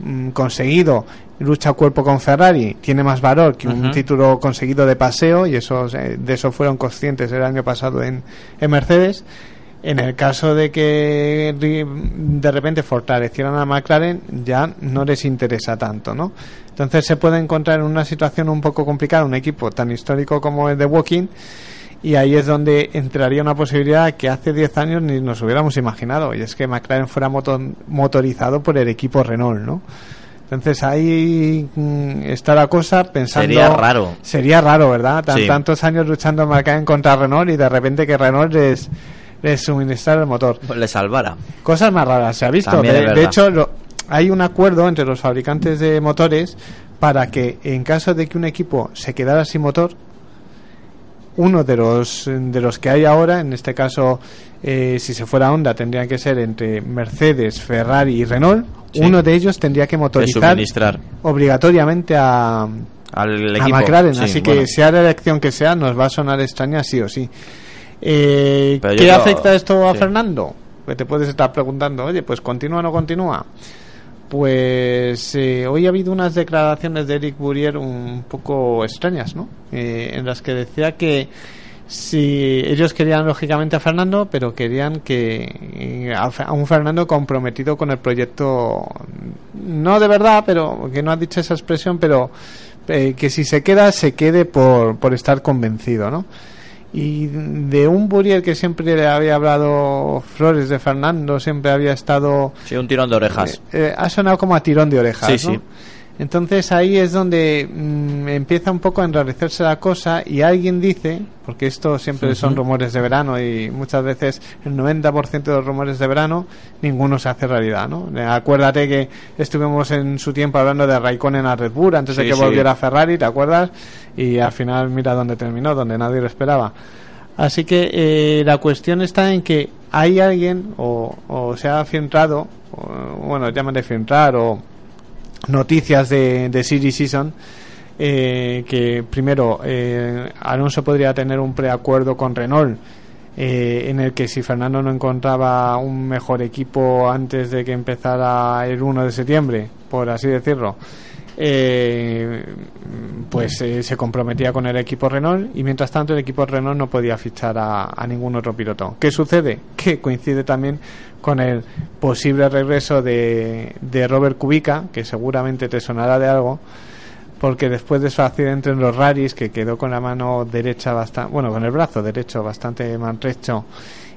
mm, conseguido lucha cuerpo con Ferrari tiene más valor que un título conseguido de paseo y eso de eso fueron conscientes el año pasado en, en Mercedes en el caso de que de repente fortalecieran a McLaren ya no les interesa tanto ¿no? entonces se puede encontrar en una situación un poco complicada un equipo tan histórico como el de Walking y ahí es donde entraría una posibilidad que hace 10 años ni nos hubiéramos imaginado y es que McLaren fuera moto- motorizado por el equipo Renault ¿no? Entonces ahí mm, está la cosa pensando... Sería raro. Sería raro, ¿verdad? Tan- Sí. Tantos años luchando en McLaren contra Renault y de repente que Renault les, les suministrara el motor. Le salvara. Cosas más raras se ha visto. De, hecho, lo- hay un acuerdo entre los fabricantes de motores para que en caso de que un equipo se quedara sin motor, uno de los de los que hay ahora, en este caso, eh, si se fuera Honda, tendría que ser entre Mercedes, Ferrari y Renault. Sí. Uno de ellos tendría que motorizar obligatoriamente a, Al a. McLaren. Sí, así que bueno. sea la elección que sea, nos va a sonar extraña sí o sí. Eh, ¿Qué afecta esto a sí. Fernando? Que te puedes estar preguntando, oye, pues continúa o no continúa. Pues eh, hoy ha habido unas declaraciones de Eric Bourier un poco extrañas, ¿no? Eh, en las que decía que si ellos querían lógicamente a Fernando, pero querían que eh, a un Fernando comprometido con el proyecto, no de verdad, pero que no ha dicho esa expresión, pero eh, que si se queda, se quede por, por estar convencido, ¿no? Y de un Buriel que siempre le había hablado flores de Fernando, siempre había estado Sí, un tirón de orejas. eh, ha sonado como a tirón de orejas, Sí, ¿no? sí. Entonces ahí es donde mm, empieza un poco a enrarecerse la cosa y alguien dice, porque esto siempre son rumores de verano y muchas veces el 90% de los rumores de verano ninguno se hace realidad, ¿no? Eh, Acuérdate que estuvimos en su tiempo hablando de Raikkonen a Red Bull antes de que volviera a Ferrari, ¿te acuerdas? Y al final mira dónde terminó, donde nadie lo esperaba. Así que eh, la cuestión está en que hay alguien o, o se ha filtrado, o, bueno, llámale filtrar o noticias de, de City Season eh, que primero eh, Alonso podría tener un preacuerdo con Renault eh, en el que si Fernando no encontraba un mejor equipo antes de que empezara el 1 de septiembre, por así decirlo, eh, pues eh, se comprometía con el equipo Renault y mientras tanto el equipo Renault no podía fichar a, ningún otro piloto. ¿Qué sucede? Que coincide también con el posible regreso de, de Robert Kubica, que seguramente te sonará de algo, porque después de su accidente en los rallies, que quedó con la mano derecha bastante, bueno, con el brazo derecho bastante maltrecho,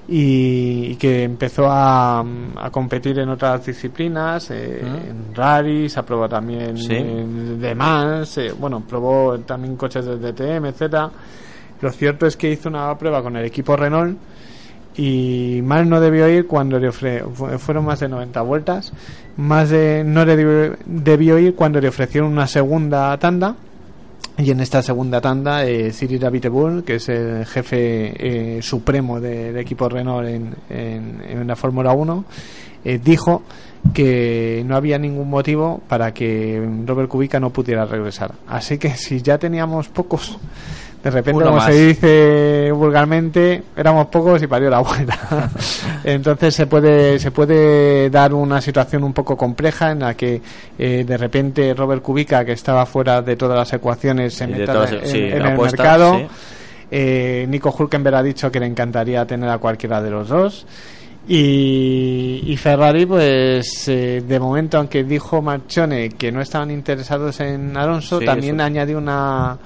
y, y que empezó a, a competir en otras disciplinas, eh, en rallies, ha probado también Sí. en Le Mans, eh, bueno, probó también coches de DTM, etcétera. Lo cierto es que hizo una prueba con el equipo Renault y mal no debió ir cuando le ofre, fu- fueron más de 90 vueltas más de no le debió, debió ir cuando le ofrecieron una segunda tanda y en esta segunda tanda eh, Cyril Abiteboul que es el jefe eh, supremo del equipo Renault en, en, la Fórmula 1 eh, dijo que no había ningún motivo para que Robert Kubica no pudiera regresar. Así que si ya teníamos pocos de repente, Uno como más. se dice vulgarmente, éramos pocos y parió la abuela. Entonces se puede se puede dar una situación un poco compleja en la que eh, de repente Robert Kubica, que estaba fuera de todas las ecuaciones, se meta todas- en, sí, en el mercado. sí. Eh, Nico Hulkenberg ha dicho que le encantaría tener a cualquiera de los dos. Y, y Ferrari, pues eh, de momento, aunque dijo Marchone que no estaban interesados en Alonso, Sí, también eso. añadió una,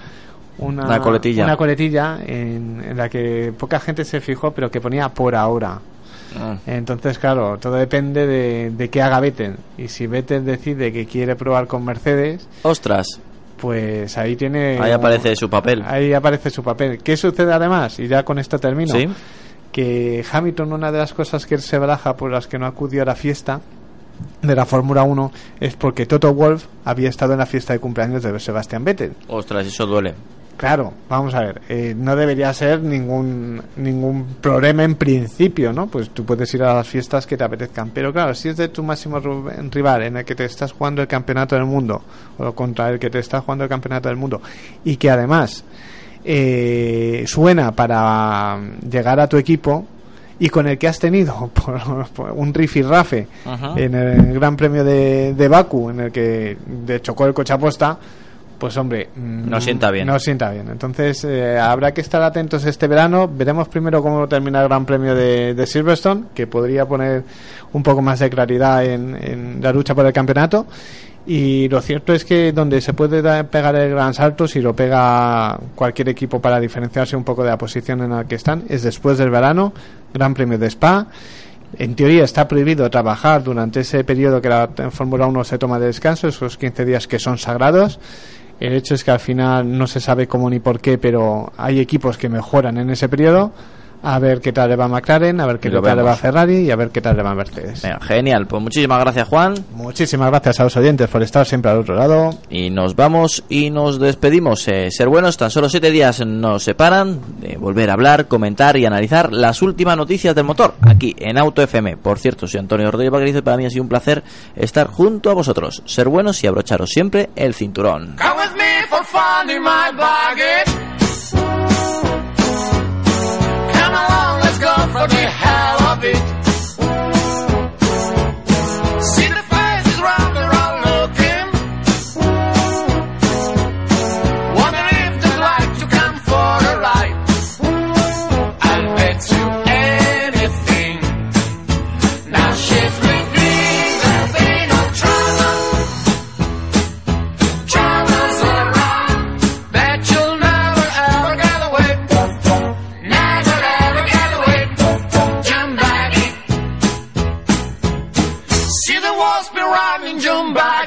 una, Una coletilla. una coletilla en, en la que poca gente se fijó, pero que ponía por ahora. Ah. Entonces, claro, todo depende de, de qué haga Vettel. Y si Vettel decide que quiere probar con Mercedes, Ostras, pues ahí tiene. ahí aparece su papel. Ahí aparece su papel. ¿Qué sucede además? Y ya con esto termino. Sí. Que Hamilton, una de las cosas que él se baraja por las que no acudió a la fiesta de la Fórmula 1 es porque Toto Wolf había estado en la fiesta de cumpleaños de Sebastián Vettel. Ostras, eso duele. Claro, vamos a ver, eh, no debería ser ningún ningún problema en principio, ¿no? Pues tú puedes ir a las fiestas que te apetezcan, pero claro, si es de tu máximo rival en el que te estás jugando el campeonato del mundo o contra el que te está jugando el campeonato del mundo y que además eh, suena para llegar a tu equipo y con el que has tenido por, por un rifirrafe Ajá. en el Gran Premio de, de Baku en el que de chocó el coche aposta pues hombre mm, No sienta bien. no sienta bien entonces eh, habrá que estar atentos este verano veremos primero cómo termina el Gran Premio de, de Silverstone que podría poner un poco más de claridad en, en la lucha por el campeonato y lo cierto es que donde se puede pegar el gran salto, si lo pega cualquier equipo para diferenciarse un poco de la posición en la que están, es después del verano, Gran Premio de Spa. En teoría está prohibido trabajar durante ese periodo que la Fórmula 1 se toma de descanso, esos 15 días que son sagrados. El hecho es que al final no se sabe cómo ni por qué, pero hay equipos que mejoran en ese periodo. A ver qué tal le va McLaren, a ver qué tal le va. Ferrari y a ver qué tal le va Mercedes. Venga, genial. Pues muchísimas gracias, Juan. Muchísimas gracias a los oyentes por estar siempre al otro lado. Y nos vamos y nos despedimos. Eh, ser buenos, tan solo siete días nos separan de volver a hablar, comentar y analizar las últimas noticias del motor aquí en Auto FM. Por cierto, soy Antonio Rodríguez Vaquerizo y para mí ha sido un placer estar junto a vosotros. Ser buenos y abrocharos siempre el cinturón. For the hell of it. Back